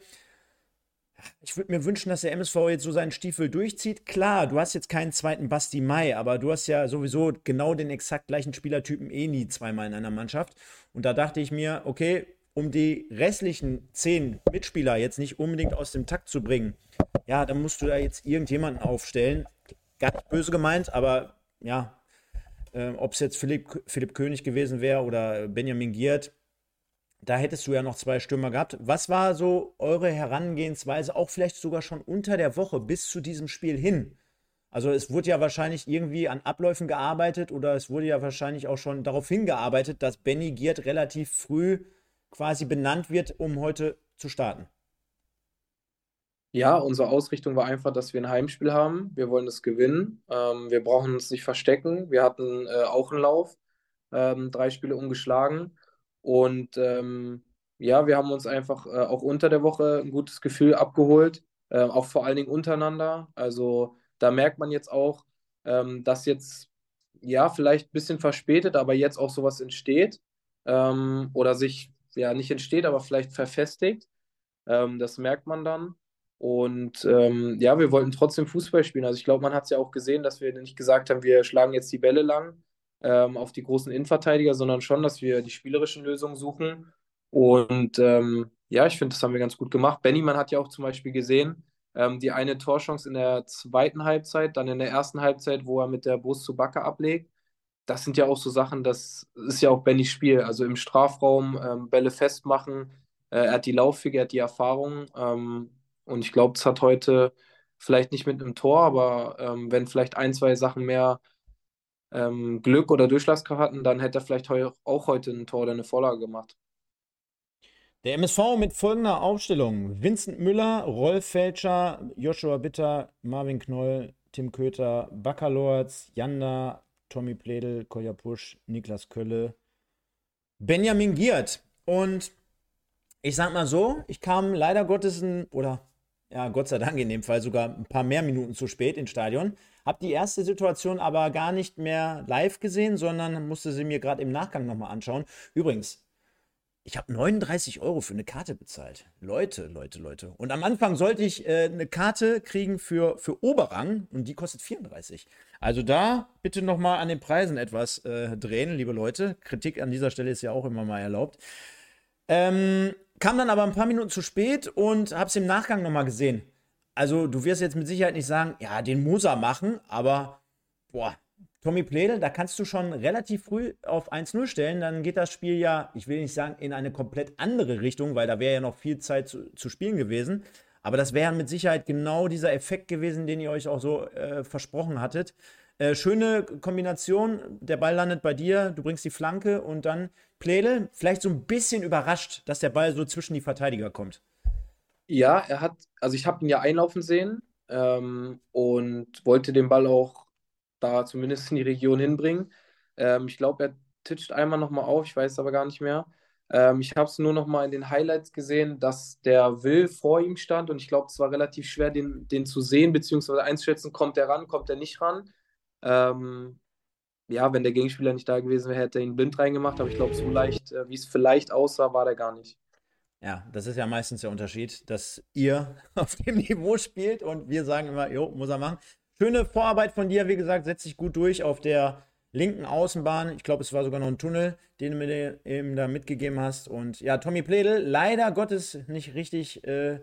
ich würde mir wünschen, dass der MSV jetzt so seinen Stiefel durchzieht. Klar, du hast jetzt keinen zweiten Basti Mai, aber du hast ja sowieso genau den exakt gleichen Spielertypen eh nie zweimal in einer Mannschaft. Und da dachte ich mir, okay, um die restlichen zehn Mitspieler jetzt nicht unbedingt aus dem Takt zu bringen, ja, dann musst du da jetzt irgendjemanden aufstellen. Gar nicht böse gemeint, aber ja, äh, ob es jetzt Philipp, Philipp König gewesen wäre oder Benjamin Giert, da hättest du ja noch zwei Stürmer gehabt. Was war so eure Herangehensweise, auch vielleicht sogar schon unter der Woche bis zu diesem Spiel hin? Also es wurde ja wahrscheinlich irgendwie an Abläufen gearbeitet oder es wurde ja wahrscheinlich auch schon darauf hingearbeitet, dass Benny Giert relativ früh quasi benannt wird, um heute zu starten. Ja, unsere Ausrichtung war einfach, dass wir ein Heimspiel haben. Wir wollen es gewinnen. Ähm, wir brauchen uns nicht verstecken. Wir hatten äh, auch einen Lauf, ähm, drei Spiele ungeschlagen. Und ähm, ja, wir haben uns einfach äh, auch unter der Woche ein gutes Gefühl abgeholt, äh, auch vor allen Dingen untereinander. Also da merkt man jetzt auch, ähm, dass jetzt ja vielleicht ein bisschen verspätet, aber jetzt auch sowas entsteht ähm, oder sich ja nicht entsteht, aber vielleicht verfestigt. Ähm, das merkt man dann. Und ähm, ja, wir wollten trotzdem Fußball spielen. Also ich glaube, man hat es ja auch gesehen, dass wir nicht gesagt haben, wir schlagen jetzt die Bälle lang, ähm, auf die großen Innenverteidiger, sondern schon, dass wir die spielerischen Lösungen suchen. Und ähm, ja, ich finde, das haben wir ganz gut gemacht. Benny, man hat ja auch zum Beispiel gesehen, ähm, die eine Torchance in der zweiten Halbzeit, dann in der ersten Halbzeit, wo er mit der Brust zu Backe ablegt. Das sind ja auch so Sachen, das ist ja auch Bennys Spiel. Also im Strafraum ähm, Bälle festmachen. Äh, er hat die Lauffige, er hat die Erfahrung. Ähm, und ich glaube, es hat heute vielleicht nicht mit einem Tor, aber ähm, wenn vielleicht ein, zwei Sachen mehr ähm, Glück oder Durchschlagskraft hatten, dann hätte er vielleicht heu auch heute ein Tor oder eine Vorlage gemacht. Der MSV mit folgender Aufstellung: Vincent Müller, Rolf Felscher, Joshua Bitter, Marvin Knoll, Tim Köter, Baccalords, Janda, Tommy Pledel, Kolja Pusch, Niklas Kölle, Benjamin Giert. Und ich sag mal so, ich kam leider Gottes oder ja, Gott sei Dank in dem Fall sogar ein paar mehr Minuten zu spät ins Stadion. Hab die erste Situation aber gar nicht mehr live gesehen, sondern musste sie mir gerade im Nachgang nochmal anschauen. Übrigens, ich habe 39 Euro für eine Karte bezahlt. Leute, Leute, Leute. Und am Anfang sollte ich äh, eine Karte kriegen für, für Oberrang und die kostet 34. Also da bitte nochmal an den Preisen etwas äh, drehen, liebe Leute. Kritik an dieser Stelle ist ja auch immer mal erlaubt. Ähm, kam dann aber ein paar Minuten zu spät und habe es im Nachgang nochmal gesehen. Also du wirst jetzt mit Sicherheit nicht sagen, ja, den muss er machen, aber boah, Tommy Pledel, da kannst du schon relativ früh auf 1-0 stellen. Dann geht das Spiel ja, ich will nicht sagen, in eine komplett andere Richtung, weil da wäre ja noch viel Zeit zu, zu spielen gewesen. Aber das wäre mit Sicherheit genau dieser Effekt gewesen, den ihr euch auch so äh, versprochen hattet. Äh, schöne Kombination, der Ball landet bei dir, du bringst die Flanke und dann Pledel, vielleicht so ein bisschen überrascht, dass der Ball so zwischen die Verteidiger kommt. Ja, er hat, also ich habe ihn ja einlaufen sehen ähm, und wollte den Ball auch da zumindest in die Region hinbringen. Ähm, ich glaube, er titscht einmal nochmal auf, ich weiß aber gar nicht mehr. Ähm, ich habe es nur nochmal in den Highlights gesehen, dass der Will vor ihm stand und ich glaube, es war relativ schwer, den, den zu sehen, beziehungsweise einzuschätzen, kommt er ran, kommt er nicht ran. Ähm, ja, wenn der Gegenspieler nicht da gewesen wäre, hätte er ihn blind reingemacht, aber ich glaube, so leicht, äh, wie es vielleicht aussah, war der gar nicht. Ja, das ist ja meistens der Unterschied, dass ihr auf dem Niveau spielt und wir sagen immer, jo, muss er machen. Schöne Vorarbeit von dir, wie gesagt, setzt sich gut durch auf der linken Außenbahn. Ich glaube, es war sogar noch ein Tunnel, den du mir eben da mitgegeben hast. Und ja, Tommy Pledel, leider Gottes nicht richtig äh,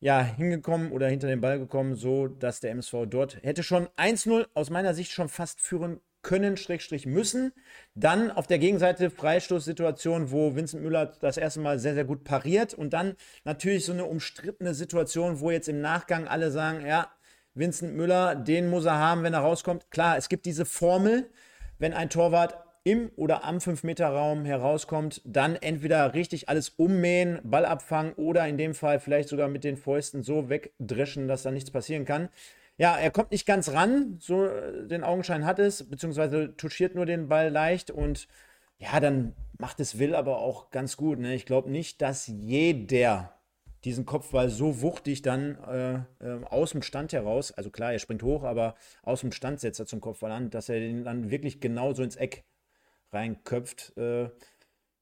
ja, hingekommen oder hinter den Ball gekommen, so dass der MSV dort hätte schon 1-0 aus meiner Sicht schon fast führen können, Schrägstrich müssen. Dann auf der Gegenseite Freistoßsituation, wo Vincent Müller das erste Mal sehr, sehr gut pariert. Und dann natürlich so eine umstrittene Situation, wo jetzt im Nachgang alle sagen, ja, Vincent Müller, den muss er haben, wenn er rauskommt. Klar, es gibt diese Formel, wenn ein Torwart im oder am 5-Meter-Raum herauskommt, dann entweder richtig alles ummähen, Ball abfangen oder in dem Fall vielleicht sogar mit den Fäusten so wegdreschen, dass da nichts passieren kann. Ja, er kommt nicht ganz ran, so äh, den Augenschein hat es, beziehungsweise touchiert nur den Ball leicht und ja, dann macht es Will aber auch ganz gut. Ne? Ich glaube nicht, dass jeder diesen Kopfball so wuchtig dann äh, äh, aus dem Stand heraus, also klar, er springt hoch, aber aus dem Stand setzt er zum Kopfball an, dass er den dann wirklich genauso ins Eck reinköpft. Äh,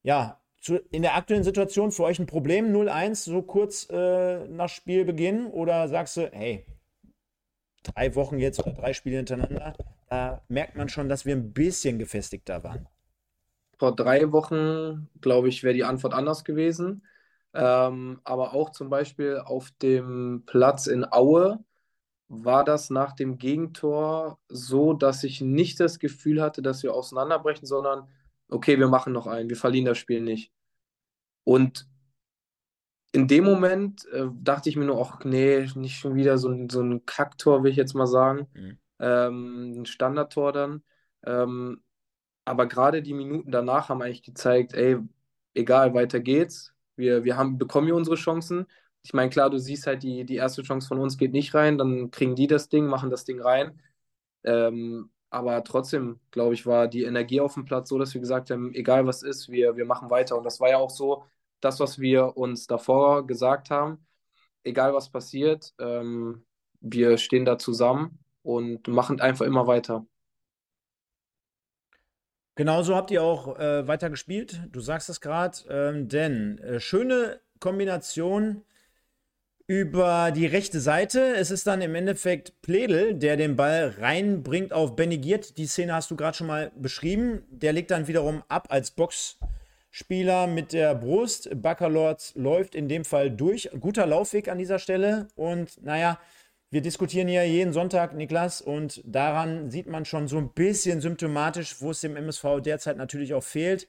ja, zu, in der aktuellen Situation für euch ein Problem, 0-1, so kurz äh, nach Spielbeginn? Oder sagst du, hey, drei Wochen jetzt oder drei Spiele hintereinander, da merkt man schon, dass wir ein bisschen gefestigter waren? Vor drei Wochen, glaube ich, wäre die Antwort anders gewesen. Ähm, aber auch zum Beispiel auf dem Platz in Aue war das nach dem Gegentor so, dass ich nicht das Gefühl hatte, dass wir auseinanderbrechen, sondern okay, wir machen noch einen, wir verlieren das Spiel nicht. Und in dem Moment äh, dachte ich mir nur, ach nee, nicht schon wieder so, ein, so ein Kacktor, will ich jetzt mal sagen. Mhm. Ähm, ein Standardtor dann. Ähm, aber gerade die Minuten danach haben eigentlich gezeigt, ey, egal, weiter geht's. Wir, wir haben, bekommen hier unsere Chancen. Ich meine, klar, du siehst halt, die, die erste Chance von uns geht nicht rein, dann kriegen die das Ding, machen das Ding rein. Ähm, aber trotzdem, glaube ich, war die Energie auf dem Platz so, dass wir gesagt haben, egal was ist, wir, wir machen weiter. Und das war ja auch so das, was wir uns davor gesagt haben. Egal was passiert, ähm, wir stehen da zusammen und machen einfach immer weiter. Genauso habt ihr auch äh, weiter gespielt. Du sagst es gerade, ähm, denn äh, schöne Kombination über die rechte Seite. Es ist dann im Endeffekt Pledel, der den Ball reinbringt auf Benny Giert. Die Szene hast du gerade schon mal beschrieben. Der legt dann wiederum ab als Boxspieler mit der Brust. Baccalords läuft in dem Fall durch. Guter Laufweg an dieser Stelle. Und naja, wir diskutieren hier jeden Sonntag, Niklas, und daran sieht man schon so ein bisschen symptomatisch, wo es dem MSV derzeit natürlich auch fehlt.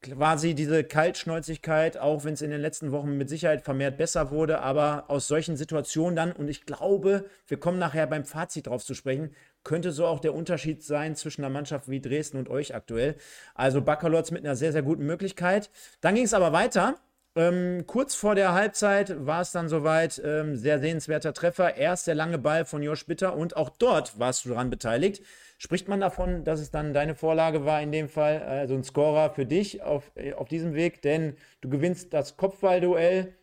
Quasi diese Kaltschnäuzigkeit, auch wenn es in den letzten Wochen mit Sicherheit vermehrt besser wurde, aber aus solchen Situationen dann, und ich glaube, wir kommen nachher beim Fazit drauf zu sprechen, könnte so auch der Unterschied sein zwischen einer Mannschaft wie Dresden und euch aktuell. Also Baccalords mit einer sehr, sehr guten Möglichkeit. Dann ging es aber weiter. Ähm, kurz vor der Halbzeit war es dann soweit. Ähm, sehr sehenswerter Treffer. Erst der lange Ball von Josh Bitter und auch dort warst du daran beteiligt. Spricht man davon, dass es dann deine Vorlage war, in dem Fall, also ein Scorer für dich auf, äh, auf diesem Weg, denn du gewinnst das Kopfballduell.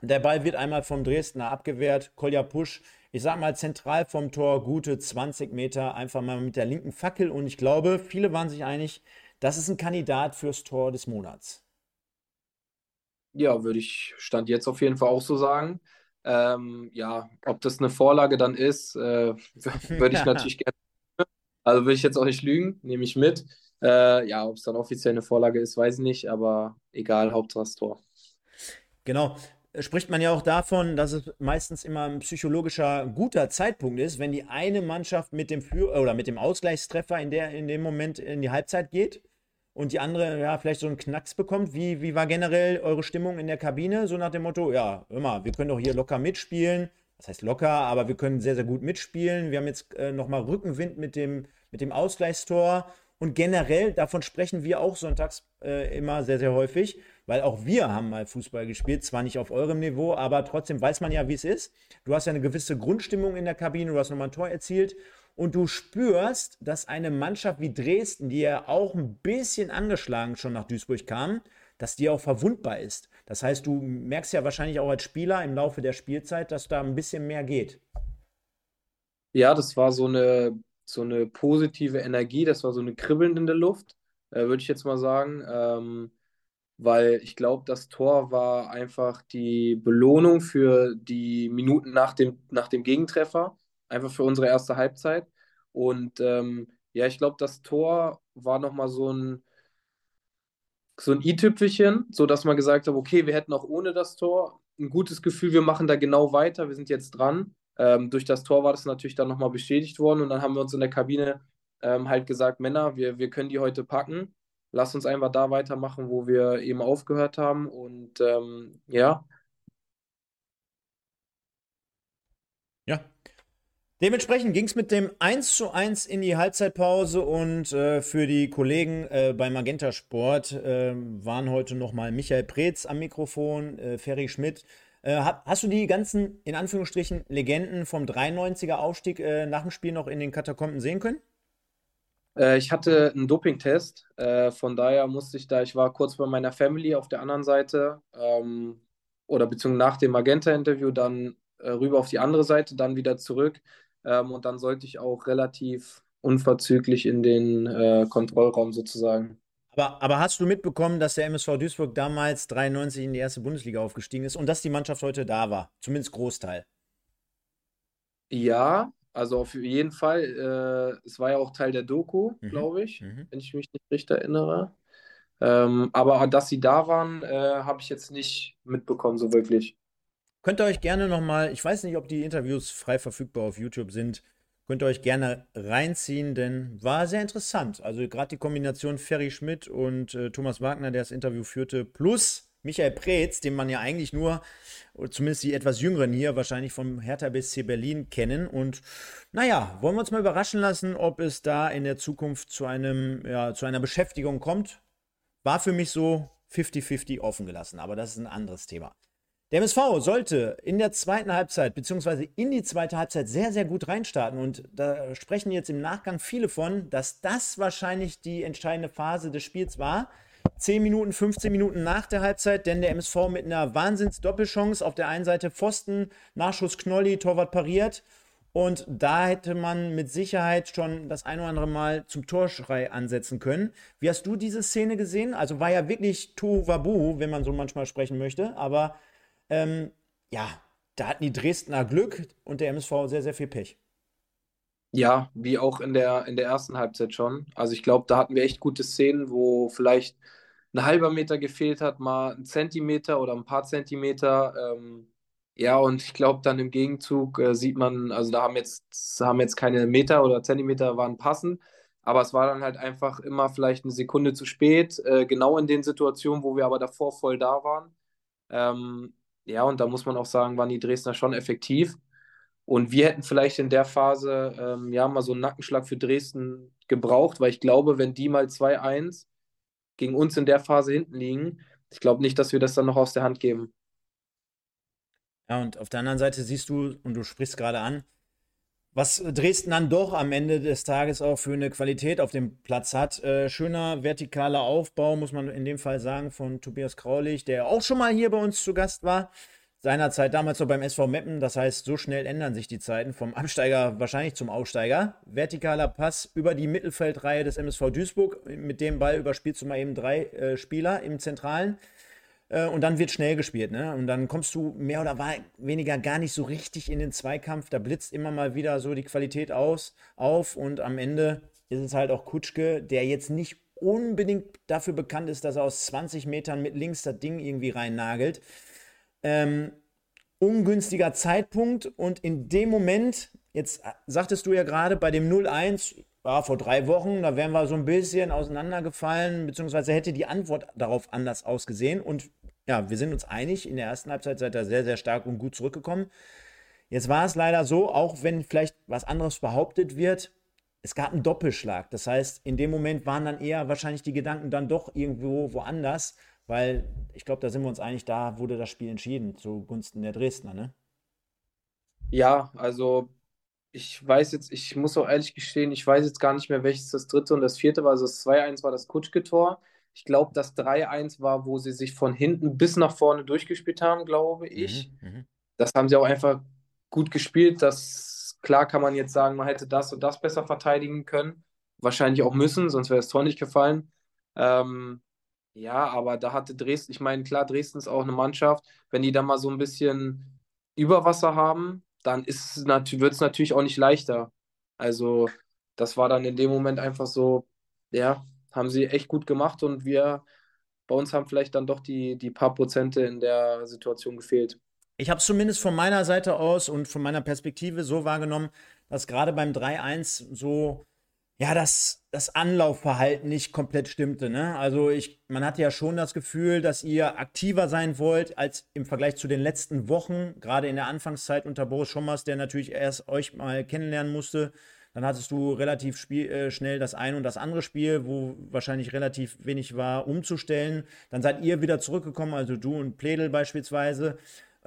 Der Ball wird einmal vom Dresdner abgewehrt. Kolja Pusch, ich sag mal zentral vom Tor, gute 20 Meter, einfach mal mit der linken Fackel. Und ich glaube, viele waren sich einig, das ist ein Kandidat fürs Tor des Monats. Ja, würde ich Stand jetzt auf jeden Fall auch so sagen. Ähm, ja, ob das eine Vorlage dann ist, äh, würde ich natürlich gerne also will ich jetzt auch nicht lügen, nehme ich mit. Äh, ja, ob es dann offiziell eine Vorlage ist, weiß ich nicht, aber egal, Hauptsache das Tor. Genau. Spricht man ja auch davon, dass es meistens immer ein psychologischer guter Zeitpunkt ist, wenn die eine Mannschaft mit dem Für oder mit dem Ausgleichstreffer in, der, in dem Moment in die Halbzeit geht und die andere ja vielleicht so einen Knacks bekommt. Wie, wie war generell eure Stimmung in der Kabine? So nach dem Motto, ja, mal, wir können doch hier locker mitspielen. Das heißt locker, aber wir können sehr, sehr gut mitspielen. Wir haben jetzt äh, nochmal Rückenwind mit dem mit dem Ausgleichstor. Und generell, davon sprechen wir auch sonntags äh, immer sehr, sehr häufig, weil auch wir haben mal Fußball gespielt, zwar nicht auf eurem Niveau, aber trotzdem weiß man ja, wie es ist. Du hast ja eine gewisse Grundstimmung in der Kabine, du hast nochmal ein Tor erzielt und du spürst, dass eine Mannschaft wie Dresden, die ja auch ein bisschen angeschlagen schon nach Duisburg kam, dass die auch verwundbar ist. Das heißt, du merkst ja wahrscheinlich auch als Spieler im Laufe der Spielzeit, dass da ein bisschen mehr geht. Ja, das war so eine so eine positive Energie, das war so eine Kribbeln in der Luft, äh, würde ich jetzt mal sagen. Ähm, weil ich glaube, das Tor war einfach die Belohnung für die Minuten nach dem, nach dem Gegentreffer, einfach für unsere erste Halbzeit. Und ähm, ja, ich glaube, das Tor war nochmal so ein, so ein i-Tüpfelchen, sodass man gesagt hat, okay, wir hätten auch ohne das Tor ein gutes Gefühl, wir machen da genau weiter, wir sind jetzt dran. Ähm, durch das Tor war das natürlich dann nochmal bestätigt worden und dann haben wir uns in der Kabine ähm, halt gesagt, Männer, wir, wir können die heute packen. Lass uns einfach da weitermachen, wo wir eben aufgehört haben. Und ähm, ja. Ja. Dementsprechend ging es mit dem 1 zu 1 in die Halbzeitpause und äh, für die Kollegen äh, bei Magenta Sport äh, waren heute nochmal Michael Preetz am Mikrofon, äh, Ferry Schmidt, äh, hast du die ganzen, in Anführungsstrichen, Legenden vom 93er Aufstieg äh, nach dem Spiel noch in den Katakomben sehen können? Äh, ich hatte einen Dopingtest, äh, von daher musste ich da, ich war kurz bei meiner Family auf der anderen Seite ähm, oder beziehungsweise nach dem Magenta-Interview dann äh, rüber auf die andere Seite, dann wieder zurück ähm, und dann sollte ich auch relativ unverzüglich in den äh, Kontrollraum sozusagen. Aber, aber, hast du mitbekommen, dass der MSV Duisburg damals 93 in die erste Bundesliga aufgestiegen ist und dass die Mannschaft heute da war? Zumindest Großteil. Ja, also auf jeden Fall. Äh, es war ja auch Teil der Doku, mhm. glaube ich, mhm. wenn ich mich nicht richtig erinnere. Ähm, aber dass sie da waren, äh, habe ich jetzt nicht mitbekommen, so wirklich. Könnt ihr euch gerne nochmal, ich weiß nicht, ob die Interviews frei verfügbar auf YouTube sind, Könnt ihr euch gerne reinziehen, denn war sehr interessant. Also gerade die Kombination Ferry Schmidt und äh, Thomas Wagner, der das Interview führte, plus Michael Preetz, den man ja eigentlich nur, zumindest die etwas Jüngeren hier, wahrscheinlich vom Hertha BSC Berlin kennen. Und naja, wollen wir uns mal überraschen lassen, ob es da in der Zukunft zu, einem, ja, zu einer Beschäftigung kommt. War für mich so 50-50 offen gelassen, aber das ist ein anderes Thema. Der MSV sollte in der zweiten Halbzeit beziehungsweise in die zweite Halbzeit sehr, sehr gut reinstarten. Und da sprechen jetzt im Nachgang viele von, dass das wahrscheinlich die entscheidende Phase des Spiels war. 10 Minuten, 15 Minuten nach der Halbzeit, denn der MSV mit einer Wahnsinns-Doppelchance auf der einen Seite Pfosten, Nachschuss Knolli, Torwart pariert. Und da hätte man mit Sicherheit schon das ein oder andere Mal zum Torschrei ansetzen können. Wie hast du diese Szene gesehen? Also war ja wirklich Tuvabu, wenn man so manchmal sprechen möchte, aber ähm, ja, da hatten die Dresdner Glück und der MSV sehr, sehr viel Pech. Ja, wie auch in der, in der ersten Halbzeit schon. Also ich glaube, da hatten wir echt gute Szenen, wo vielleicht ein halber Meter gefehlt hat, mal ein Zentimeter oder ein paar Zentimeter. Ähm, ja, und ich glaube, dann im Gegenzug äh, sieht man, also da haben jetzt, haben jetzt keine Meter oder Zentimeter waren passend, aber es war dann halt einfach immer vielleicht eine Sekunde zu spät, äh, genau in den Situationen, wo wir aber davor voll da waren. Ähm, ja, und da muss man auch sagen, waren die Dresdner schon effektiv. Und wir hätten vielleicht in der Phase ähm, ja mal so einen Nackenschlag für Dresden gebraucht, weil ich glaube, wenn die mal 2-1 gegen uns in der Phase hinten liegen, ich glaube nicht, dass wir das dann noch aus der Hand geben. Ja, und auf der anderen Seite siehst du, und du sprichst gerade an, was Dresden dann doch am Ende des Tages auch für eine Qualität auf dem Platz hat. Äh, schöner vertikaler Aufbau, muss man in dem Fall sagen, von Tobias Kraulich, der auch schon mal hier bei uns zu Gast war. Seinerzeit damals noch beim SV Meppen. Das heißt, so schnell ändern sich die Zeiten vom Absteiger wahrscheinlich zum Aufsteiger. Vertikaler Pass über die Mittelfeldreihe des MSV Duisburg. Mit dem Ball überspielst du mal eben drei äh, Spieler im Zentralen. Äh, und dann wird schnell gespielt. Ne? Und dann kommst du mehr oder weniger gar nicht so richtig in den Zweikampf. Da blitzt immer mal wieder so die Qualität aus, auf. Und am Ende ist es halt auch Kutschke, der jetzt nicht unbedingt dafür bekannt ist, dass er aus 20 Metern mit links das Ding irgendwie reinnagelt. Ähm, ungünstiger Zeitpunkt und in dem Moment, jetzt sagtest du ja gerade bei dem 0-1, ja, vor drei Wochen, da wären wir so ein bisschen auseinandergefallen, beziehungsweise hätte die Antwort darauf anders ausgesehen. Und ja, wir sind uns einig, in der ersten Halbzeit seid ihr sehr, sehr stark und gut zurückgekommen. Jetzt war es leider so, auch wenn vielleicht was anderes behauptet wird, es gab einen Doppelschlag. Das heißt, in dem Moment waren dann eher wahrscheinlich die Gedanken dann doch irgendwo woanders, weil ich glaube, da sind wir uns einig, da wurde das Spiel entschieden zugunsten der Dresdner, ne? Ja, also ich weiß jetzt, ich muss auch ehrlich gestehen, ich weiß jetzt gar nicht mehr, welches das dritte und das vierte war. Also das 2-1 war das Kutschke-Tor. Ich glaube, das 3-1 war, wo sie sich von hinten bis nach vorne durchgespielt haben, glaube ich. Mhm, mhm, das haben sie auch einfach gut gespielt. Das, klar kann man jetzt sagen, man hätte das und das besser verteidigen können. Wahrscheinlich auch müssen, sonst wäre das Tor nicht gefallen. Ähm, ja, aber da hatte Dresden, ich meine, klar, Dresden ist auch eine Mannschaft. Wenn die da mal so ein bisschen Überwasser haben, dann wird es natürlich auch nicht leichter. Also, das war dann in dem Moment einfach so, ja, haben sie echt gut gemacht und wir bei uns haben vielleicht dann doch die, die paar Prozente in der Situation gefehlt. Ich habe es zumindest von meiner Seite aus und von meiner Perspektive so wahrgenommen, dass gerade beim 3-1 so ja, das, das Anlaufverhalten nicht komplett stimmte. Ne? Also ich, man hatte ja schon das Gefühl, dass ihr aktiver sein wollt als im Vergleich zu den letzten Wochen, gerade in der Anfangszeit unter Boris Schommers, der natürlich erst euch mal kennenlernen musste. Dann hattest du relativ spiel, äh, schnell das eine und das andere Spiel, wo wahrscheinlich relativ wenig war, umzustellen. Dann seid ihr wieder zurückgekommen, also du und Pledel beispielsweise.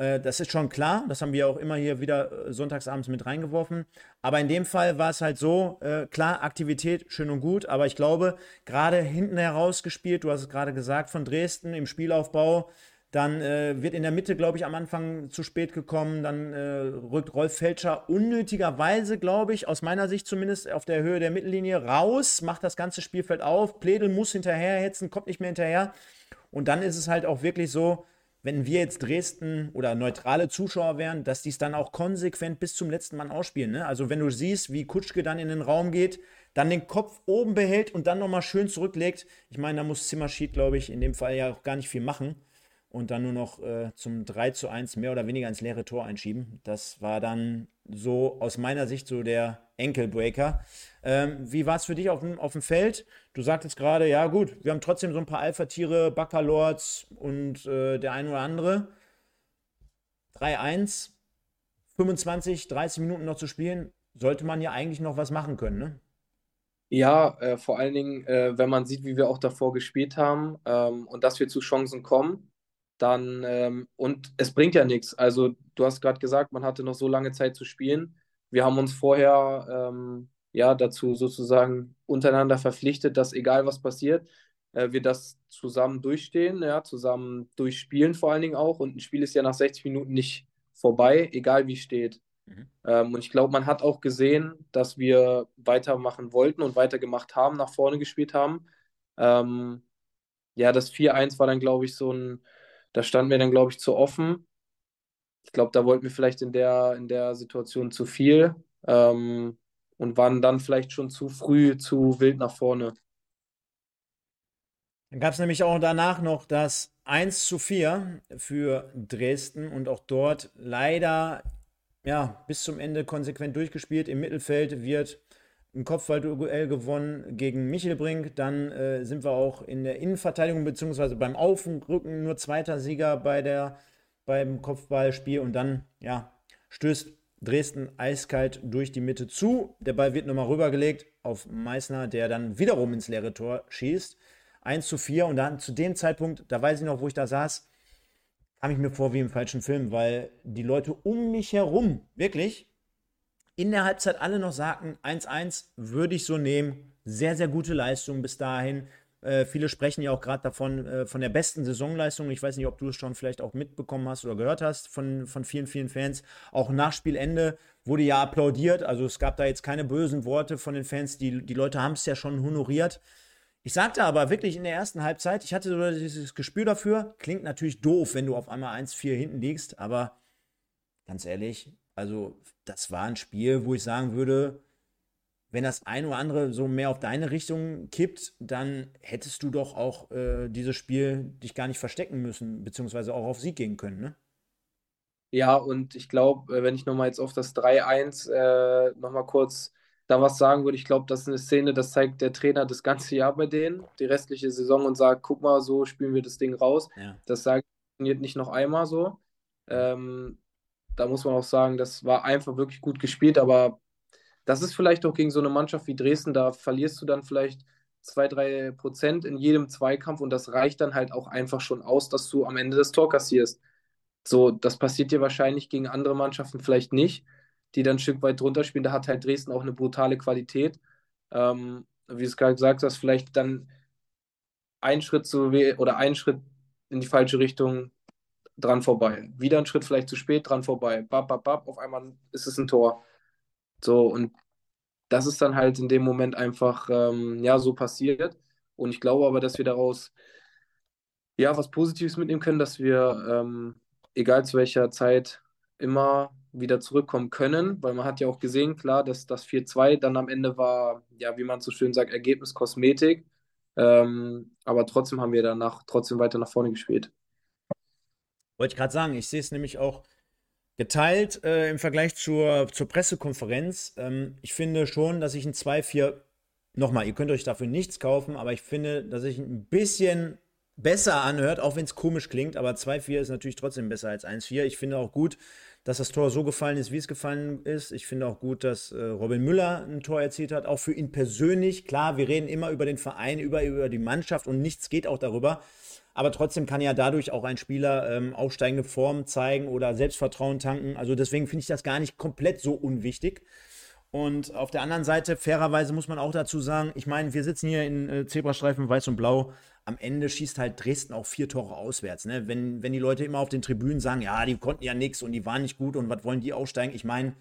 Äh, das ist schon klar, das haben wir auch immer hier wieder äh, sonntagsabends mit reingeworfen. Aber in dem Fall war es halt so, äh, klar, Aktivität schön und gut, aber ich glaube, gerade hinten heraus gespielt, du hast es gerade gesagt, von Dresden im Spielaufbau, dann äh, wird in der Mitte, glaube ich, am Anfang zu spät gekommen. Dann äh, rückt Rolf Felscher unnötigerweise, glaube ich, aus meiner Sicht zumindest auf der Höhe der Mittellinie raus, macht das ganze Spielfeld auf. Pledel muss hinterherhetzen, kommt nicht mehr hinterher. Und dann ist es halt auch wirklich so, wenn wir jetzt Dresden oder neutrale Zuschauer wären, dass die es dann auch konsequent bis zum letzten Mann ausspielen. Ne? Also wenn du siehst, wie Kutschke dann in den Raum geht, dann den Kopf oben behält und dann nochmal schön zurücklegt. Ich meine, da muss Zimmerschied, glaube ich, in dem Fall ja auch gar nicht viel machen und dann nur noch äh, zum 3 zu 1 mehr oder weniger ins leere Tor einschieben. Das war dann so aus meiner Sicht so der Enkelbreaker. Ähm, wie war es für dich auf dem, auf dem Feld? Du sagtest gerade, ja gut, wir haben trotzdem so ein paar Alpha-Tiere, Baccalords und äh, der ein oder andere. 3-1, 25, 30 Minuten noch zu spielen, sollte man ja eigentlich noch was machen können, ne? Ja, äh, vor allen Dingen, äh, wenn man sieht, wie wir auch davor gespielt haben ähm, und dass wir zu Chancen kommen dann, ähm, und es bringt ja nichts. Also, du hast gerade gesagt, man hatte noch so lange Zeit zu spielen. Wir haben uns vorher ähm, ja dazu sozusagen untereinander verpflichtet, dass egal was passiert, äh, wir das zusammen durchstehen, ja, zusammen durchspielen vor allen Dingen auch. Und ein Spiel ist ja nach 60 Minuten nicht vorbei, egal wie steht. Mhm. Ähm, und ich glaube, man hat auch gesehen, dass wir weitermachen wollten und weitergemacht haben, nach vorne gespielt haben. Ähm, ja, das 4-1 war dann, glaube ich, so ein da standen wir dann, glaube ich, zu offen. Ich glaube, da wollten wir vielleicht in der, in der Situation zu viel ähm, und waren dann vielleicht schon zu früh zu wild nach vorne. Dann gab es nämlich auch danach noch das 1 zu 4 für Dresden und auch dort leider ja, bis zum Ende konsequent durchgespielt. Im Mittelfeld wird ein Kopfballduell gewonnen gegen Michelbrink. Dann äh, sind wir auch in der Innenverteidigung beziehungsweise beim Aufrücken nur zweiter Sieger bei der, beim Kopfballspiel. Und dann ja, stößt Dresden eiskalt durch die Mitte zu. Der Ball wird nochmal rübergelegt auf Meißner, der dann wiederum ins leere Tor schießt. 1 zu 4 und dann zu dem Zeitpunkt, da weiß ich noch, wo ich da saß, kam ich mir vor wie im falschen Film, weil die Leute um mich herum wirklich in der Halbzeit alle noch sagten, 1-1 würde ich so nehmen. Sehr, sehr gute Leistung bis dahin. Äh, viele sprechen ja auch gerade davon, äh, von der besten Saisonleistung. Ich weiß nicht, ob du es schon vielleicht auch mitbekommen hast oder gehört hast von, von vielen, vielen Fans. Auch nach Spielende wurde ja applaudiert. Also es gab da jetzt keine bösen Worte von den Fans. Die, die Leute haben es ja schon honoriert. Ich sagte aber wirklich in der ersten Halbzeit, ich hatte so dieses Gespür dafür, klingt natürlich doof, wenn du auf einmal 1-4 hinten liegst, aber ganz ehrlich, also das war ein Spiel, wo ich sagen würde, wenn das ein oder andere so mehr auf deine Richtung kippt, dann hättest du doch auch äh, dieses Spiel dich gar nicht verstecken müssen, beziehungsweise auch auf Sieg gehen können, ne? Ja, und ich glaube, äh, wenn ich nochmal jetzt auf das 3-1 äh, nochmal kurz da was sagen würde, ich glaube, das ist eine Szene, das zeigt der Trainer das ganze Jahr bei denen, die restliche Saison und sagt, guck mal, so spielen wir das Ding raus. Ja. Das sagt nicht noch einmal so. Ähm, da muss man auch sagen, das war einfach wirklich gut gespielt, aber das ist vielleicht auch gegen so eine Mannschaft wie Dresden, da verlierst du dann vielleicht zwei, drei Prozent in jedem Zweikampf und das reicht dann halt auch einfach schon aus, dass du am Ende das Tor kassierst. So, das passiert dir wahrscheinlich gegen andere Mannschaften vielleicht nicht die dann ein Stück weit drunter spielen. Da hat halt Dresden auch eine brutale Qualität. Ähm, wie es gerade gesagt hast, vielleicht dann ein Schritt zu oder ein Schritt in die falsche Richtung dran vorbei. Wieder ein Schritt vielleicht zu spät dran vorbei. Bap, bap, bap, auf einmal ist es ein Tor. So, und das ist dann halt in dem Moment einfach ähm, ja so passiert. Und ich glaube aber, dass wir daraus ja was Positives mitnehmen können, dass wir, ähm, egal zu welcher Zeit, immer wieder zurückkommen können, weil man hat ja auch gesehen, klar, dass das 4-2 dann am Ende war, ja, wie man so schön sagt, Ergebnis Kosmetik. Ähm, aber trotzdem haben wir danach trotzdem weiter nach vorne gespielt. Wollte ich gerade sagen, ich sehe es nämlich auch geteilt äh, im Vergleich zur, zur Pressekonferenz. Ähm, ich finde schon, dass ich ein 2-4, nochmal, ihr könnt euch dafür nichts kaufen, aber ich finde, dass ich ein bisschen besser anhört, auch wenn es komisch klingt, aber 2-4 ist natürlich trotzdem besser als 1-4. Ich finde auch gut, dass das Tor so gefallen ist, wie es gefallen ist. Ich finde auch gut, dass äh, Robin Müller ein Tor erzielt hat, auch für ihn persönlich. Klar, wir reden immer über den Verein, über, über die Mannschaft und nichts geht auch darüber. Aber trotzdem kann ja dadurch auch ein Spieler ähm, aufsteigende Form zeigen oder Selbstvertrauen tanken. Also deswegen finde ich das gar nicht komplett so unwichtig. Und auf der anderen Seite, fairerweise muss man auch dazu sagen, ich meine, wir sitzen hier in äh, Zebrastreifen weiß und blau am Ende schießt halt Dresden auch vier Tore auswärts. Ne? Wenn, wenn die Leute immer auf den Tribünen sagen, ja, die konnten ja nichts und die waren nicht gut und was wollen die aussteigen? Ich meine,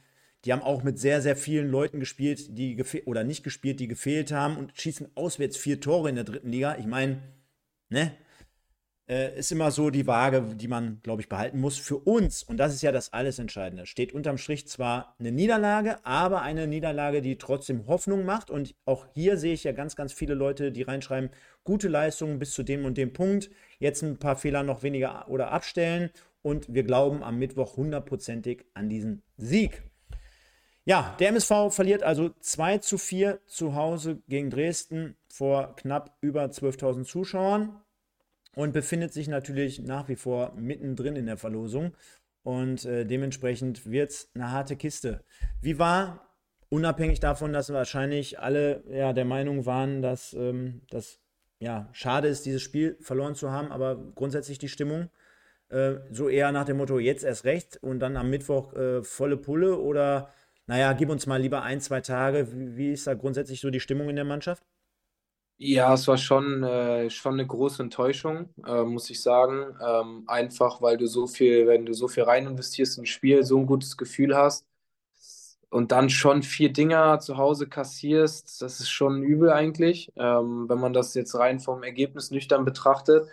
die haben auch mit sehr, sehr vielen Leuten gespielt, die oder nicht gespielt, die gefehlt haben und schießen auswärts vier Tore in der dritten Liga. Ich meine, ne? Äh, ist immer so die Waage, die man, glaube ich, behalten muss. Für uns, und das ist ja das alles Entscheidende, steht unterm Strich zwar eine Niederlage, aber eine Niederlage, die trotzdem Hoffnung macht. Und auch hier sehe ich ja ganz, ganz viele Leute, die reinschreiben, gute Leistungen bis zu dem und dem Punkt, jetzt ein paar Fehler noch weniger oder abstellen. Und wir glauben am Mittwoch hundertprozentig an diesen Sieg. Ja, der MSV verliert also 2 zu 4 zu Hause gegen Dresden vor knapp über 12.000 Zuschauern und befindet sich natürlich nach wie vor mittendrin in der Verlosung. Und äh, dementsprechend wird es eine harte Kiste. Wie war, unabhängig davon, dass wahrscheinlich alle ja, der Meinung waren, dass ähm, das ja, schade ist, dieses Spiel verloren zu haben, aber grundsätzlich die Stimmung äh, so eher nach dem Motto, jetzt erst recht und dann am Mittwoch äh, volle Pulle oder naja, gib uns mal lieber ein, zwei Tage. Wie, wie ist da grundsätzlich so die Stimmung in der Mannschaft? Ja, es war schon, äh, schon eine große Enttäuschung, äh, muss ich sagen. Ähm, einfach, weil du so viel, wenn du so viel rein investierst in ein Spiel, so ein gutes Gefühl hast und dann schon vier Dinger zu Hause kassierst, das ist schon übel eigentlich, ähm, wenn man das jetzt rein vom Ergebnis nüchtern betrachtet.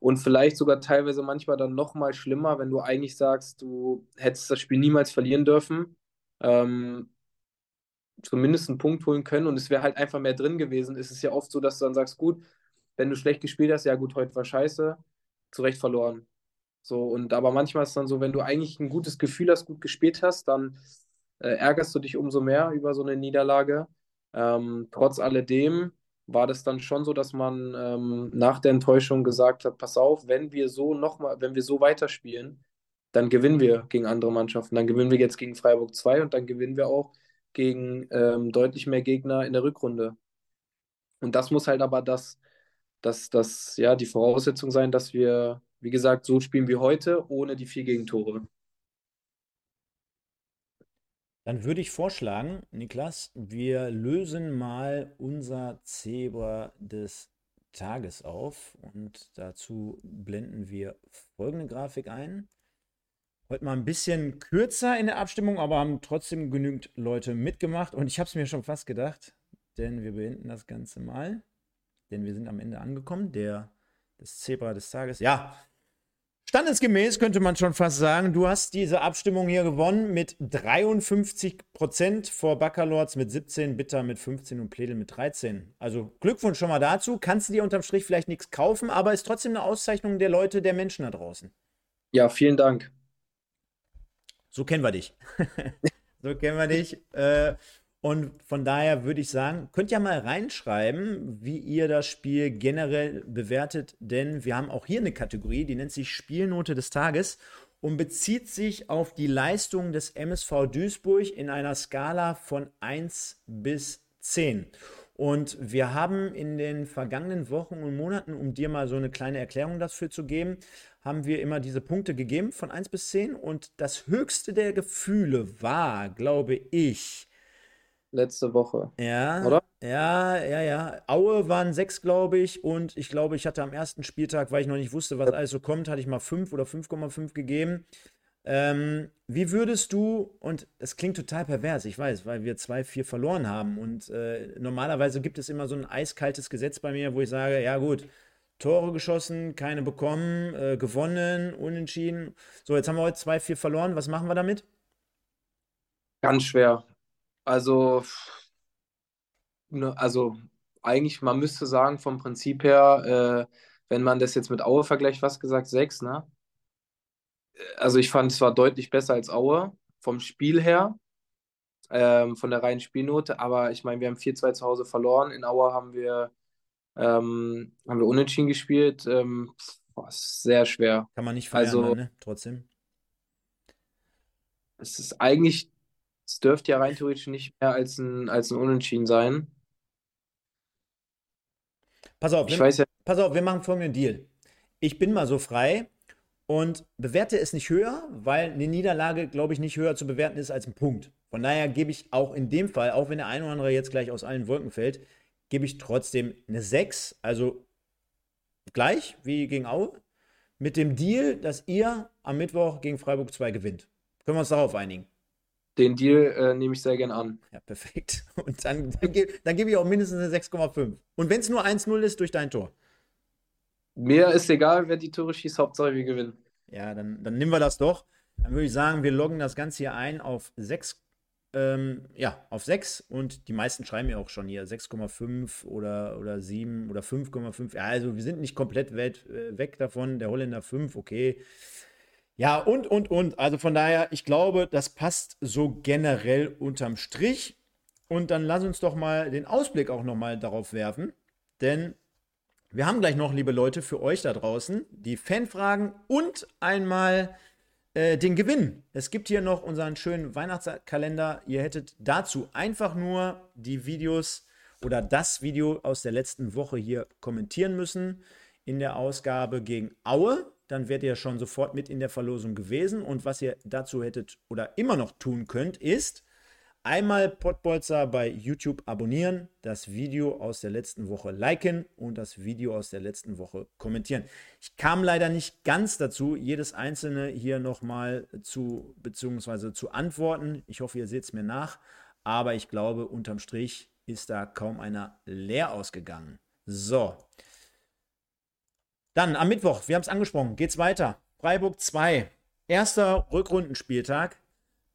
Und vielleicht sogar teilweise manchmal dann noch mal schlimmer, wenn du eigentlich sagst, du hättest das Spiel niemals verlieren dürfen. Ähm, zumindest einen Punkt holen können und es wäre halt einfach mehr drin gewesen. Es ist ja oft so, dass du dann sagst, gut, wenn du schlecht gespielt hast, ja gut, heute war scheiße, zu Recht verloren. So, und aber manchmal ist es dann so, wenn du eigentlich ein gutes Gefühl hast, gut gespielt hast, dann äh, ärgerst du dich umso mehr über so eine Niederlage. Ähm, trotz alledem war das dann schon so, dass man ähm, nach der Enttäuschung gesagt hat, pass auf, wenn wir so nochmal, wenn wir so weiterspielen, dann gewinnen wir gegen andere Mannschaften. Dann gewinnen wir jetzt gegen Freiburg 2 und dann gewinnen wir auch gegen ähm, deutlich mehr Gegner in der Rückrunde. Und das muss halt aber das, das, das, ja, die Voraussetzung sein, dass wir, wie gesagt, so spielen wie heute, ohne die vier Gegentore. Dann würde ich vorschlagen, Niklas, wir lösen mal unser Zebra des Tages auf und dazu blenden wir folgende Grafik ein. Heute mal ein bisschen kürzer in der Abstimmung, aber haben trotzdem genügend Leute mitgemacht und ich habe es mir schon fast gedacht, denn wir beenden das Ganze mal, denn wir sind am Ende angekommen, der des Zebra des Tages. Ja, Standesgemäß könnte man schon fast sagen, du hast diese Abstimmung hier gewonnen mit 53 Prozent vor Baccalords mit 17, Bitter mit 15 und Pledel mit 13. Also Glückwunsch schon mal dazu. Kannst du dir unterm Strich vielleicht nichts kaufen, aber ist trotzdem eine Auszeichnung der Leute, der Menschen da draußen. Ja, vielen Dank. So kennen wir dich. so kennen wir dich. Äh, und von daher würde ich sagen, könnt ihr mal reinschreiben, wie ihr das Spiel generell bewertet, denn wir haben auch hier eine Kategorie, die nennt sich Spielnote des Tages und bezieht sich auf die Leistung des MSV Duisburg in einer Skala von 1 bis 10. Und wir haben in den vergangenen Wochen und Monaten, um dir mal so eine kleine Erklärung dafür zu geben, haben wir immer diese Punkte gegeben von 1 bis 10. Und das höchste der Gefühle war, glaube ich, letzte Woche. Ja, oder? Ja, ja, ja. Aue waren sechs, glaube ich. Und ich glaube, ich hatte am ersten Spieltag, weil ich noch nicht wusste, was alles so kommt, hatte ich mal fünf oder 5,5 gegeben. Ähm, wie würdest du, und es klingt total pervers, ich weiß, weil wir zwei, vier verloren haben. Und äh, normalerweise gibt es immer so ein eiskaltes Gesetz bei mir, wo ich sage, ja gut, Tore geschossen, keine bekommen, äh, gewonnen, unentschieden. So, jetzt haben wir heute zwei, vier verloren. Was machen wir damit? Ganz schwer. Also, ne, also eigentlich, man müsste sagen, vom Prinzip her, äh, wenn man das jetzt mit Aue vergleicht, was gesagt, sechs, ne? Also ich fand, es war deutlich besser als Aue, vom Spiel her, ähm, von der reinen Spielnote, aber ich meine, wir haben 4-2 zu Hause verloren. In Aue haben wir, ähm, haben wir unentschieden gespielt. Ähm, boah, ist sehr schwer. Kann man nicht verlieren, also, ne? Trotzdem. Es ist eigentlich es dürfte ja rein theoretisch nicht mehr als ein, als ein Unentschieden sein. Pass auf, ich wir, weiß ja. pass auf, wir machen folgenden Deal. Ich bin mal so frei und bewerte es nicht höher, weil eine Niederlage, glaube ich, nicht höher zu bewerten ist als ein Punkt. Von daher gebe ich auch in dem Fall, auch wenn der eine oder andere jetzt gleich aus allen Wolken fällt, gebe ich trotzdem eine 6, also gleich wie gegen Aue, mit dem Deal, dass ihr am Mittwoch gegen Freiburg 2 gewinnt. Können wir uns darauf einigen? Den Deal äh, nehme ich sehr gern an. Ja, perfekt. Und dann, dann, dann gebe ich auch mindestens eine 6,5. Und wenn es nur 1-0 ist durch dein Tor. Mir ist egal, wer die Tore schießt, Hauptsache wir gewinnen. Ja, dann, dann nehmen wir das doch. Dann würde ich sagen, wir loggen das Ganze hier ein auf 6. Ähm, ja, auf 6 und die meisten schreiben ja auch schon hier 6,5 oder, oder 7 oder 5,5. Ja, also wir sind nicht komplett weit, äh, weg davon. Der Holländer 5, okay. Ja, und, und, und. Also von daher, ich glaube, das passt so generell unterm Strich. Und dann lass uns doch mal den Ausblick auch nochmal darauf werfen. Denn wir haben gleich noch, liebe Leute, für euch da draußen die Fanfragen und einmal äh, den Gewinn. Es gibt hier noch unseren schönen Weihnachtskalender. Ihr hättet dazu einfach nur die Videos oder das Video aus der letzten Woche hier kommentieren müssen in der Ausgabe gegen Aue dann werdet ihr schon sofort mit in der Verlosung gewesen. Und was ihr dazu hättet oder immer noch tun könnt, ist einmal Podbolzer bei YouTube abonnieren, das Video aus der letzten Woche liken und das Video aus der letzten Woche kommentieren. Ich kam leider nicht ganz dazu, jedes einzelne hier nochmal zu beziehungsweise zu antworten. Ich hoffe, ihr seht es mir nach. Aber ich glaube, unterm Strich ist da kaum einer leer ausgegangen. So, dann am Mittwoch, wir haben es angesprochen, geht's weiter. Freiburg 2, erster Rückrundenspieltag.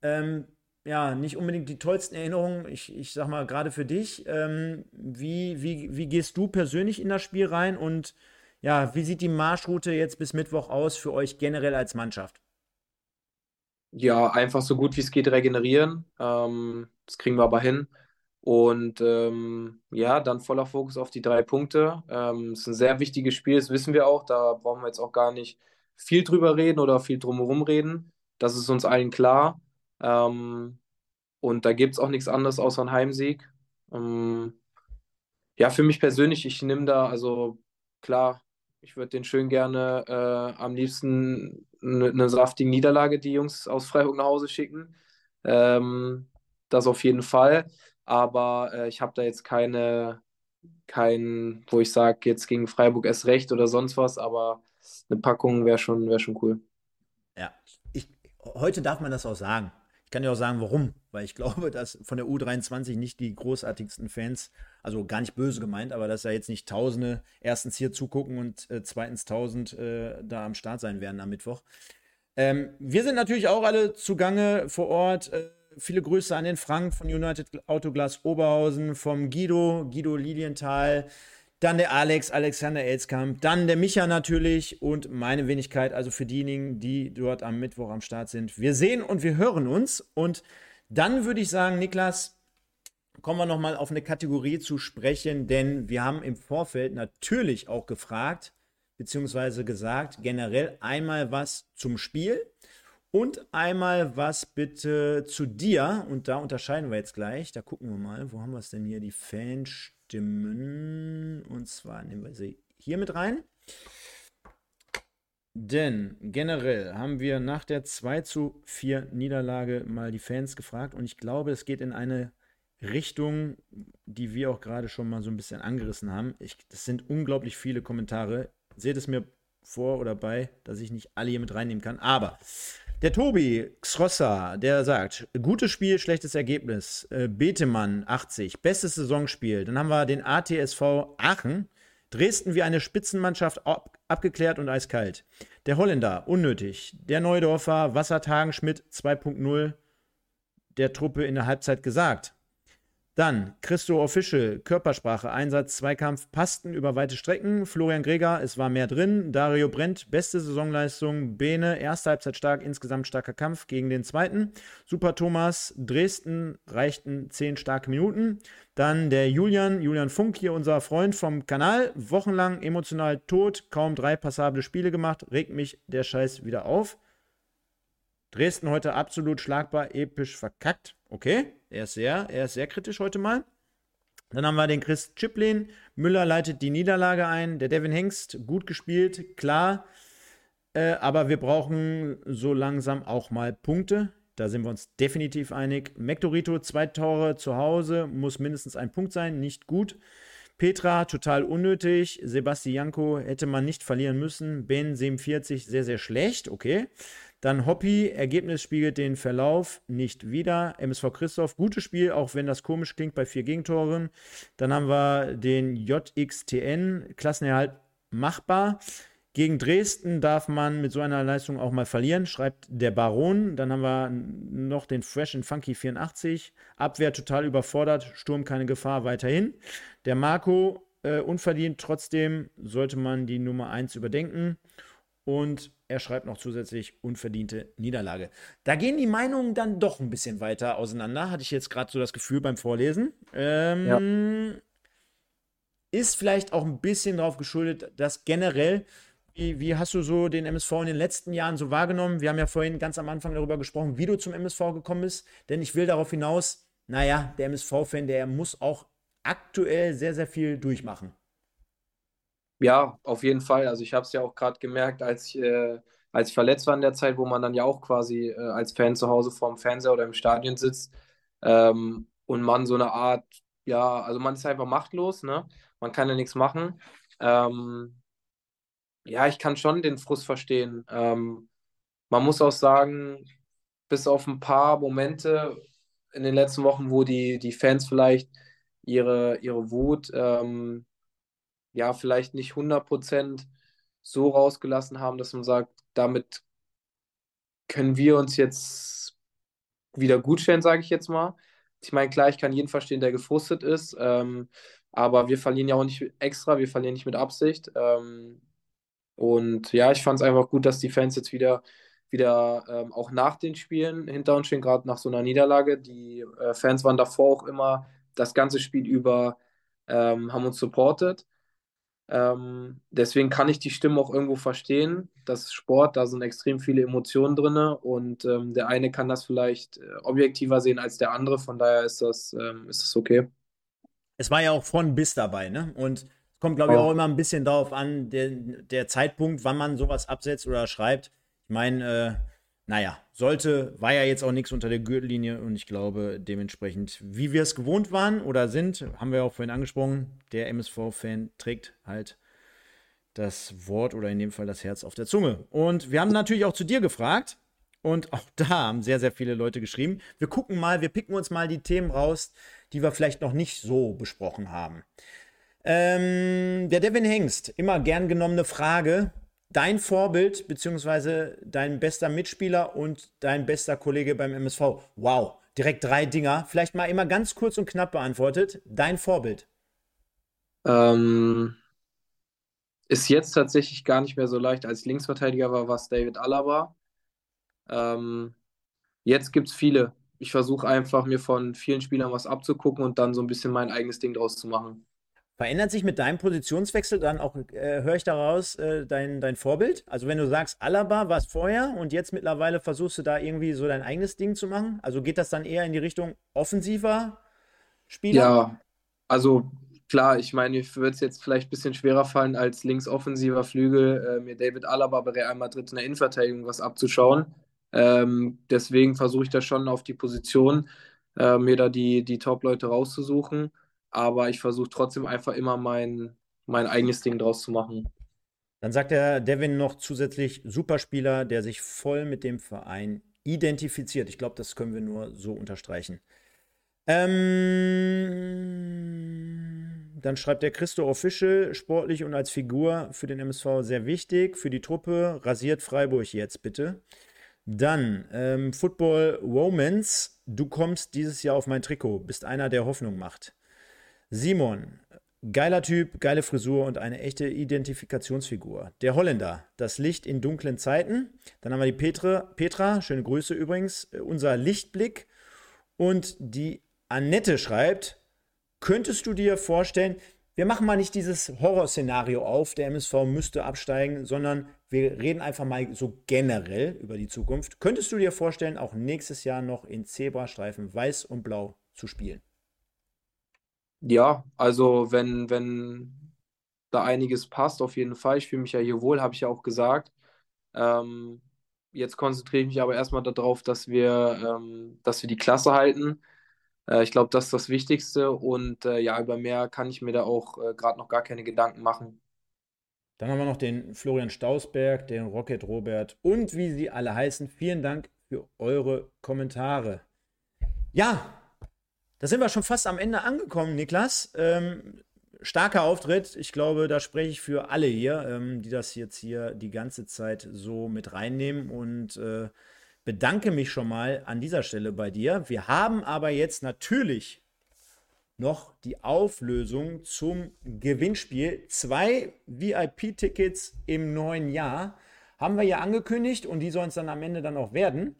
Ähm, ja, nicht unbedingt die tollsten Erinnerungen, ich, ich sag mal gerade für dich. Ähm, wie, wie, wie gehst du persönlich in das Spiel rein und ja, wie sieht die Marschroute jetzt bis Mittwoch aus für euch generell als Mannschaft? Ja, einfach so gut wie es geht regenerieren. Ähm, das kriegen wir aber hin. Und ähm, ja, dann voller Fokus auf die drei Punkte. Ähm, es ist ein sehr wichtiges Spiel, das wissen wir auch. Da brauchen wir jetzt auch gar nicht viel drüber reden oder viel drumherum reden. Das ist uns allen klar. Ähm, und da gibt es auch nichts anderes außer einen Heimsieg. Ähm, ja, für mich persönlich, ich nehme da, also klar, ich würde den schön gerne äh, am liebsten eine, eine saftige Niederlage, die Jungs aus Freiburg nach Hause schicken. Ähm, das auf jeden Fall. Aber äh, ich habe da jetzt keine, kein, wo ich sage, jetzt gegen Freiburg erst recht oder sonst was, aber eine Packung wäre schon, wär schon cool. Ja, ich, heute darf man das auch sagen. Ich kann ja auch sagen, warum. Weil ich glaube, dass von der U23 nicht die großartigsten Fans, also gar nicht böse gemeint, aber dass da jetzt nicht Tausende erstens hier zugucken und äh, zweitens Tausend äh, da am Start sein werden am Mittwoch. Ähm, wir sind natürlich auch alle zugange vor Ort. Äh, viele Grüße an den Frank von United Autoglas Oberhausen, vom Guido, Guido Lilienthal, dann der Alex, Alexander Elskamp, dann der Micha natürlich und meine Wenigkeit, also für diejenigen, die dort am Mittwoch am Start sind. Wir sehen und wir hören uns und dann würde ich sagen, Niklas, kommen wir nochmal auf eine Kategorie zu sprechen, denn wir haben im Vorfeld natürlich auch gefragt, beziehungsweise gesagt, generell einmal was zum Spiel und einmal was bitte zu dir. Und da unterscheiden wir jetzt gleich. Da gucken wir mal, wo haben wir es denn hier? Die Fanstimmen. Und zwar nehmen wir sie hier mit rein. Denn generell haben wir nach der 2 zu 4 Niederlage mal die Fans gefragt. Und ich glaube, es geht in eine Richtung, die wir auch gerade schon mal so ein bisschen angerissen haben. Ich, das sind unglaublich viele Kommentare. Seht es mir vor oder bei, dass ich nicht alle hier mit reinnehmen kann. Aber der Tobi Xrossa, der sagt, gutes Spiel, schlechtes Ergebnis. Äh, Betemann 80, bestes Saisonspiel. Dann haben wir den ATSV Aachen. Dresden wie eine Spitzenmannschaft ab, abgeklärt und eiskalt. Der Holländer, unnötig. Der Neudorfer, Wassertagen Schmidt 2.0 der Truppe in der Halbzeit gesagt. Dann Christo Official, Körpersprache, Einsatz, Zweikampf, passten über weite Strecken. Florian Greger, es war mehr drin. Dario Brent, beste Saisonleistung. Bene, erste Halbzeit stark, insgesamt starker Kampf gegen den zweiten. Super Thomas, Dresden reichten zehn starke Minuten. Dann der Julian, Julian Funk, hier unser Freund vom Kanal. Wochenlang emotional tot, kaum drei passable Spiele gemacht. Regt mich der Scheiß wieder auf. Dresden heute absolut schlagbar, episch verkackt. Okay, er ist sehr, er ist sehr kritisch heute mal. Dann haben wir den Chris Chiplin. Müller leitet die Niederlage ein. Der Devin Hengst, gut gespielt, klar. Äh, aber wir brauchen so langsam auch mal Punkte. Da sind wir uns definitiv einig. Mektorito, zwei Tore zu Hause, muss mindestens ein Punkt sein, nicht gut. Petra, total unnötig. Sebastianko hätte man nicht verlieren müssen. Ben 47, sehr, sehr schlecht. Okay. Dann Hoppy, Ergebnis spiegelt den Verlauf nicht wieder. MSV Christoph, gutes Spiel, auch wenn das komisch klingt bei vier Gegentoren. Dann haben wir den JXTN, Klassenerhalt machbar. Gegen Dresden darf man mit so einer Leistung auch mal verlieren, schreibt der Baron. Dann haben wir noch den Fresh and Funky 84. Abwehr total überfordert, Sturm keine Gefahr weiterhin. Der Marco äh, unverdient, trotzdem sollte man die Nummer 1 überdenken. Und er schreibt noch zusätzlich unverdiente Niederlage. Da gehen die Meinungen dann doch ein bisschen weiter auseinander, hatte ich jetzt gerade so das Gefühl beim Vorlesen. Ähm, ja. Ist vielleicht auch ein bisschen darauf geschuldet, dass generell, wie, wie, hast du so den MSV in den letzten Jahren so wahrgenommen? Wir haben ja vorhin ganz am Anfang darüber gesprochen, wie du zum MSV gekommen bist. Denn ich will darauf hinaus, naja, der MSV-Fan, der muss auch aktuell sehr, sehr viel durchmachen. Ja, auf jeden Fall. Also ich habe es ja auch gerade gemerkt, als ich, äh, als ich verletzt war in der Zeit, wo man dann ja auch quasi äh, als Fan zu Hause vorm Fernseher oder im Stadion sitzt ähm, und man so eine Art, ja, also man ist einfach machtlos, ne? Man kann ja nichts machen. Ähm, ja, ich kann schon den Frust verstehen. Ähm, man muss auch sagen, bis auf ein paar Momente in den letzten Wochen, wo die, die Fans vielleicht ihre, ihre Wut ähm, ja, vielleicht nicht 100% so rausgelassen haben, dass man sagt, damit können wir uns jetzt wieder gut stellen, sage ich jetzt mal. Ich meine, klar, ich kann jeden verstehen, der gefrustet ist, ähm, aber wir verlieren ja auch nicht extra, wir verlieren nicht mit Absicht. Ähm, und ja, ich fand es einfach gut, dass die Fans jetzt wieder, wieder ähm, auch nach den Spielen hinter uns stehen, gerade nach so einer Niederlage. Die äh, Fans waren davor auch immer das ganze Spiel über, ähm, haben uns supportet. Ähm, deswegen kann ich die Stimme auch irgendwo verstehen. Das ist Sport, da sind extrem viele Emotionen drin und ähm, der eine kann das vielleicht äh, objektiver sehen als der andere. Von daher ist das, ähm, ist das okay. Es war ja auch von bis dabei, ne? Und es kommt, glaube ich, auch immer ein bisschen darauf an, der, der Zeitpunkt, wann man sowas absetzt oder schreibt. Ich meine, äh, naja, sollte, war ja jetzt auch nichts unter der Gürtellinie und ich glaube dementsprechend, wie wir es gewohnt waren oder sind, haben wir auch vorhin angesprochen, der MSV-Fan trägt halt das Wort oder in dem Fall das Herz auf der Zunge. Und wir haben natürlich auch zu dir gefragt und auch da haben sehr, sehr viele Leute geschrieben. Wir gucken mal, wir picken uns mal die Themen raus, die wir vielleicht noch nicht so besprochen haben. Ähm, der Devin Hengst, immer gern genommene Frage dein Vorbild beziehungsweise dein bester Mitspieler und dein bester Kollege beim MSV. Wow, direkt drei Dinger. Vielleicht mal immer ganz kurz und knapp beantwortet. Dein Vorbild. Ähm, ist jetzt tatsächlich gar nicht mehr so leicht. Als Linksverteidiger war was David Alaba. Ähm, jetzt gibt es viele. Ich versuche einfach, mir von vielen Spielern was abzugucken und dann so ein bisschen mein eigenes Ding draus zu machen. Verändert sich mit deinem Positionswechsel dann auch, äh, höre ich daraus, äh, dein, dein Vorbild? Also wenn du sagst, Alaba war es vorher und jetzt mittlerweile versuchst du da irgendwie so dein eigenes Ding zu machen? Also geht das dann eher in die Richtung offensiver Spieler? Ja, also klar, ich meine, mir würde es jetzt vielleicht ein bisschen schwerer fallen, als linksoffensiver Flügel äh, mir David Alaba bei Real Madrid in der Innenverteidigung was abzuschauen. Ähm, deswegen versuche ich da schon auf die Position, äh, mir da die, die Top-Leute rauszusuchen aber ich versuche trotzdem einfach immer mein, mein eigenes Ding draus zu machen. Dann sagt der Devin noch zusätzlich Superspieler, der sich voll mit dem Verein identifiziert. Ich glaube, das können wir nur so unterstreichen. Ähm, dann schreibt der Christo Official, sportlich und als Figur für den MSV sehr wichtig. Für die Truppe rasiert Freiburg jetzt bitte. Dann ähm, Football Romance, du kommst dieses Jahr auf mein Trikot, bist einer, der Hoffnung macht. Simon, geiler Typ, geile Frisur und eine echte Identifikationsfigur. Der Holländer, das Licht in dunklen Zeiten. Dann haben wir die Petra, Petra schöne Grüße übrigens, äh, unser Lichtblick. Und die Annette schreibt, könntest du dir vorstellen, wir machen mal nicht dieses Horrorszenario auf, der MSV müsste absteigen, sondern wir reden einfach mal so generell über die Zukunft. Könntest du dir vorstellen, auch nächstes Jahr noch in Zebrastreifen weiß und blau zu spielen? Ja, also wenn, wenn da einiges passt, auf jeden Fall. Ich fühle mich ja hier wohl, habe ich ja auch gesagt. Ähm, jetzt konzentriere ich mich aber erstmal darauf, dass wir, ähm, dass wir die Klasse halten. Äh, ich glaube, das ist das Wichtigste und äh, ja, über mehr kann ich mir da auch äh, gerade noch gar keine Gedanken machen. Dann haben wir noch den Florian Stausberg, den Rocket Robert und wie sie alle heißen. Vielen Dank für eure Kommentare. Ja, da sind wir schon fast am Ende angekommen, Niklas. Ähm, starker Auftritt. Ich glaube, da spreche ich für alle hier, ähm, die das jetzt hier die ganze Zeit so mit reinnehmen und äh, bedanke mich schon mal an dieser Stelle bei dir. Wir haben aber jetzt natürlich noch die Auflösung zum Gewinnspiel. Zwei VIP-Tickets im neuen Jahr haben wir ja angekündigt und die sollen es dann am Ende dann auch werden.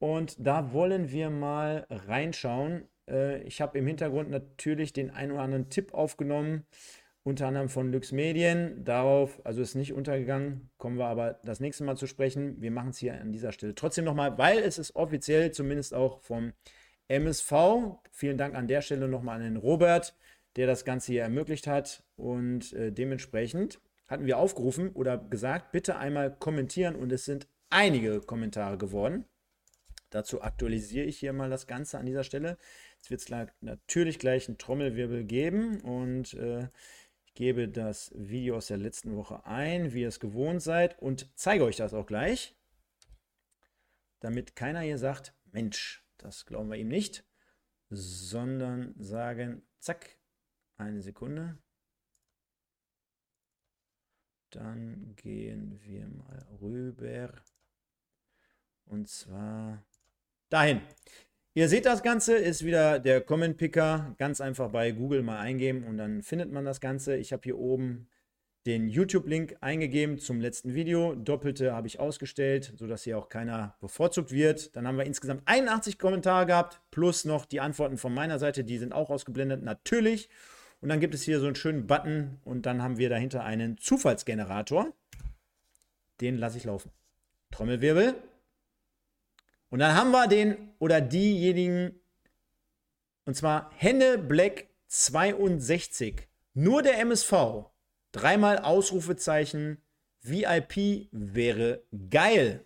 Und da wollen wir mal reinschauen. Äh, ich habe im Hintergrund natürlich den einen oder anderen Tipp aufgenommen, unter anderem von Lux Medien. Darauf, also ist nicht untergegangen, kommen wir aber das nächste Mal zu sprechen. Wir machen es hier an dieser Stelle trotzdem nochmal, weil es ist offiziell, zumindest auch vom MSV. Vielen Dank an der Stelle nochmal an den Robert, der das Ganze hier ermöglicht hat. Und äh, dementsprechend hatten wir aufgerufen oder gesagt, bitte einmal kommentieren. Und es sind einige Kommentare geworden. Dazu aktualisiere ich hier mal das Ganze an dieser Stelle. Jetzt wird es natürlich gleich einen Trommelwirbel geben und äh, ich gebe das Video aus der letzten Woche ein, wie ihr es gewohnt seid und zeige euch das auch gleich, damit keiner hier sagt, Mensch, das glauben wir ihm nicht, sondern sagen, zack, eine Sekunde. Dann gehen wir mal rüber. Und zwar dahin. Ihr seht das Ganze, ist wieder der Comment Picker. Ganz einfach bei Google mal eingeben und dann findet man das Ganze. Ich habe hier oben den YouTube-Link eingegeben zum letzten Video. Doppelte habe ich ausgestellt, sodass hier auch keiner bevorzugt wird. Dann haben wir insgesamt 81 Kommentare gehabt, plus noch die Antworten von meiner Seite, die sind auch ausgeblendet, natürlich. Und dann gibt es hier so einen schönen Button und dann haben wir dahinter einen Zufallsgenerator. Den lasse ich laufen. Trommelwirbel. Und dann haben wir den oder diejenigen, und zwar Henne Black 62. Nur der MSV. Dreimal Ausrufezeichen. VIP wäre geil.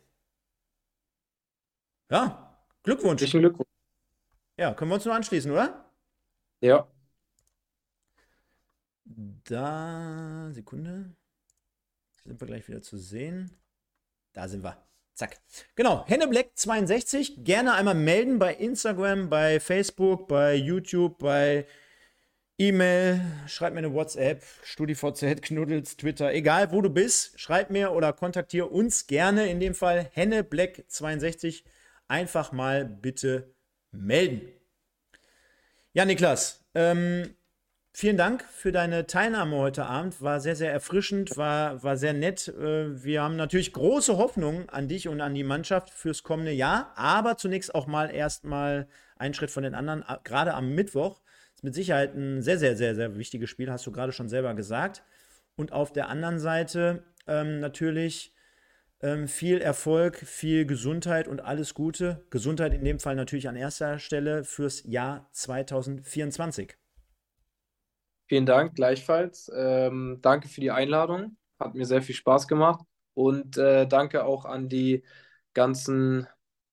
Ja, Glückwunsch. Herzlichen Glückwunsch. Ja, können wir uns nur anschließen, oder? Ja. Da, Sekunde. Sind wir gleich wieder zu sehen. Da sind wir. Zack. Genau, Henne Black 62. Gerne einmal melden bei Instagram, bei Facebook, bei YouTube, bei E-Mail. Schreib mir eine WhatsApp, StudiVZ, Knuddels, Twitter, egal wo du bist. Schreib mir oder kontaktiere uns gerne. In dem Fall Henne Black 62. Einfach mal bitte melden. Ja, Niklas, ähm, vielen Dank für deine Teilnahme heute Abend. War sehr, sehr erfrischend, war, war sehr nett. Äh, wir haben natürlich große Hoffnungen an dich und an die Mannschaft fürs kommende Jahr, aber zunächst auch mal erstmal einen Schritt von den anderen. Gerade am Mittwoch ist mit Sicherheit ein sehr, sehr, sehr, sehr wichtiges Spiel, hast du gerade schon selber gesagt. Und auf der anderen Seite ähm, natürlich ähm, viel Erfolg, viel Gesundheit und alles Gute. Gesundheit in dem Fall natürlich an erster Stelle fürs Jahr 2024. Vielen Dank, gleichfalls. Ähm, danke für die Einladung. Hat mir sehr viel Spaß gemacht. Und äh, danke auch an die ganzen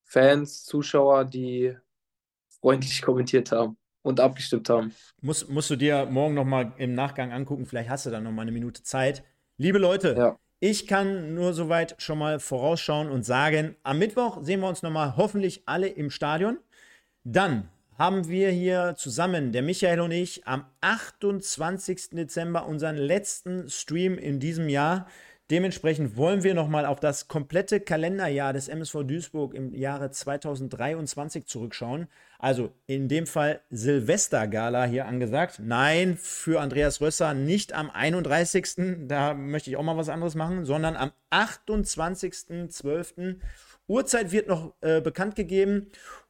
Fans, Zuschauer, die freundlich kommentiert haben und abgestimmt haben. Muss, musst du dir morgen nochmal im Nachgang angucken. Vielleicht hast du dann nochmal eine Minute Zeit. Liebe Leute, ja. Ich kann nur soweit schon mal vorausschauen und sagen, am Mittwoch sehen wir uns nochmal hoffentlich alle im Stadion. Dann haben wir hier zusammen, der Michael und ich, am 28. Dezember unseren letzten Stream in diesem Jahr. Dementsprechend wollen wir nochmal auf das komplette Kalenderjahr des MSV Duisburg im Jahre 2023 zurückschauen. Also in dem Fall Silvestergala hier angesagt. Nein, für Andreas Rösser nicht am 31. Da möchte ich auch mal was anderes machen, sondern am 28.12. Uhrzeit wird noch äh, bekannt gegeben.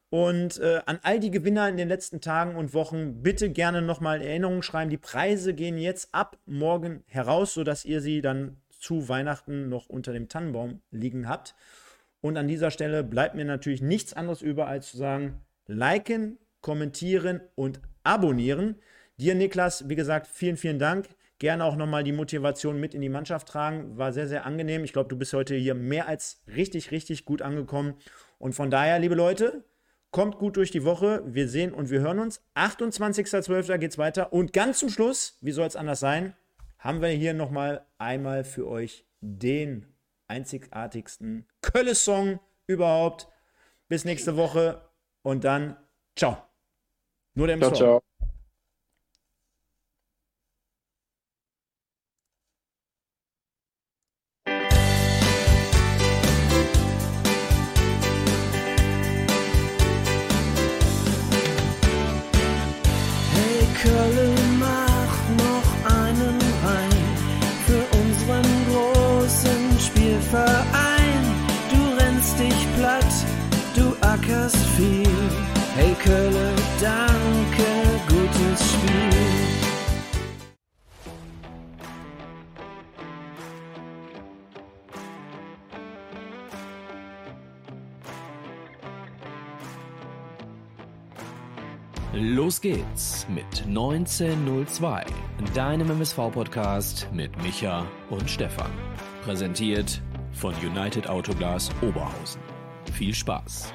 Und äh, an all die Gewinner in den letzten Tagen und Wochen bitte gerne nochmal Erinnerungen schreiben. Die Preise gehen jetzt ab morgen heraus, sodass ihr sie dann zu Weihnachten noch unter dem Tannenbaum liegen habt. Und an dieser Stelle bleibt mir natürlich nichts anderes über, als zu sagen, liken, kommentieren und abonnieren. Dir, Niklas, wie gesagt, vielen, vielen Dank. Gerne auch nochmal die Motivation mit in die Mannschaft tragen. War sehr, sehr angenehm. Ich glaube, du bist heute hier mehr als richtig, richtig gut angekommen. Und von daher, liebe Leute, kommt gut durch die Woche. Wir sehen und wir hören uns. 28.12. geht es weiter. Und ganz zum Schluss, wie soll es anders sein, haben wir hier nochmal einmal für euch den einzigartigsten Kölle-Song überhaupt. Bis nächste Woche und dann ciao. Nur der. Ciao, ciao. Danke, gutes Spiel. Los geht's mit 1902, deinem MSV-Podcast mit Micha und Stefan. Präsentiert von United Autoglas Oberhausen. Viel Spaß!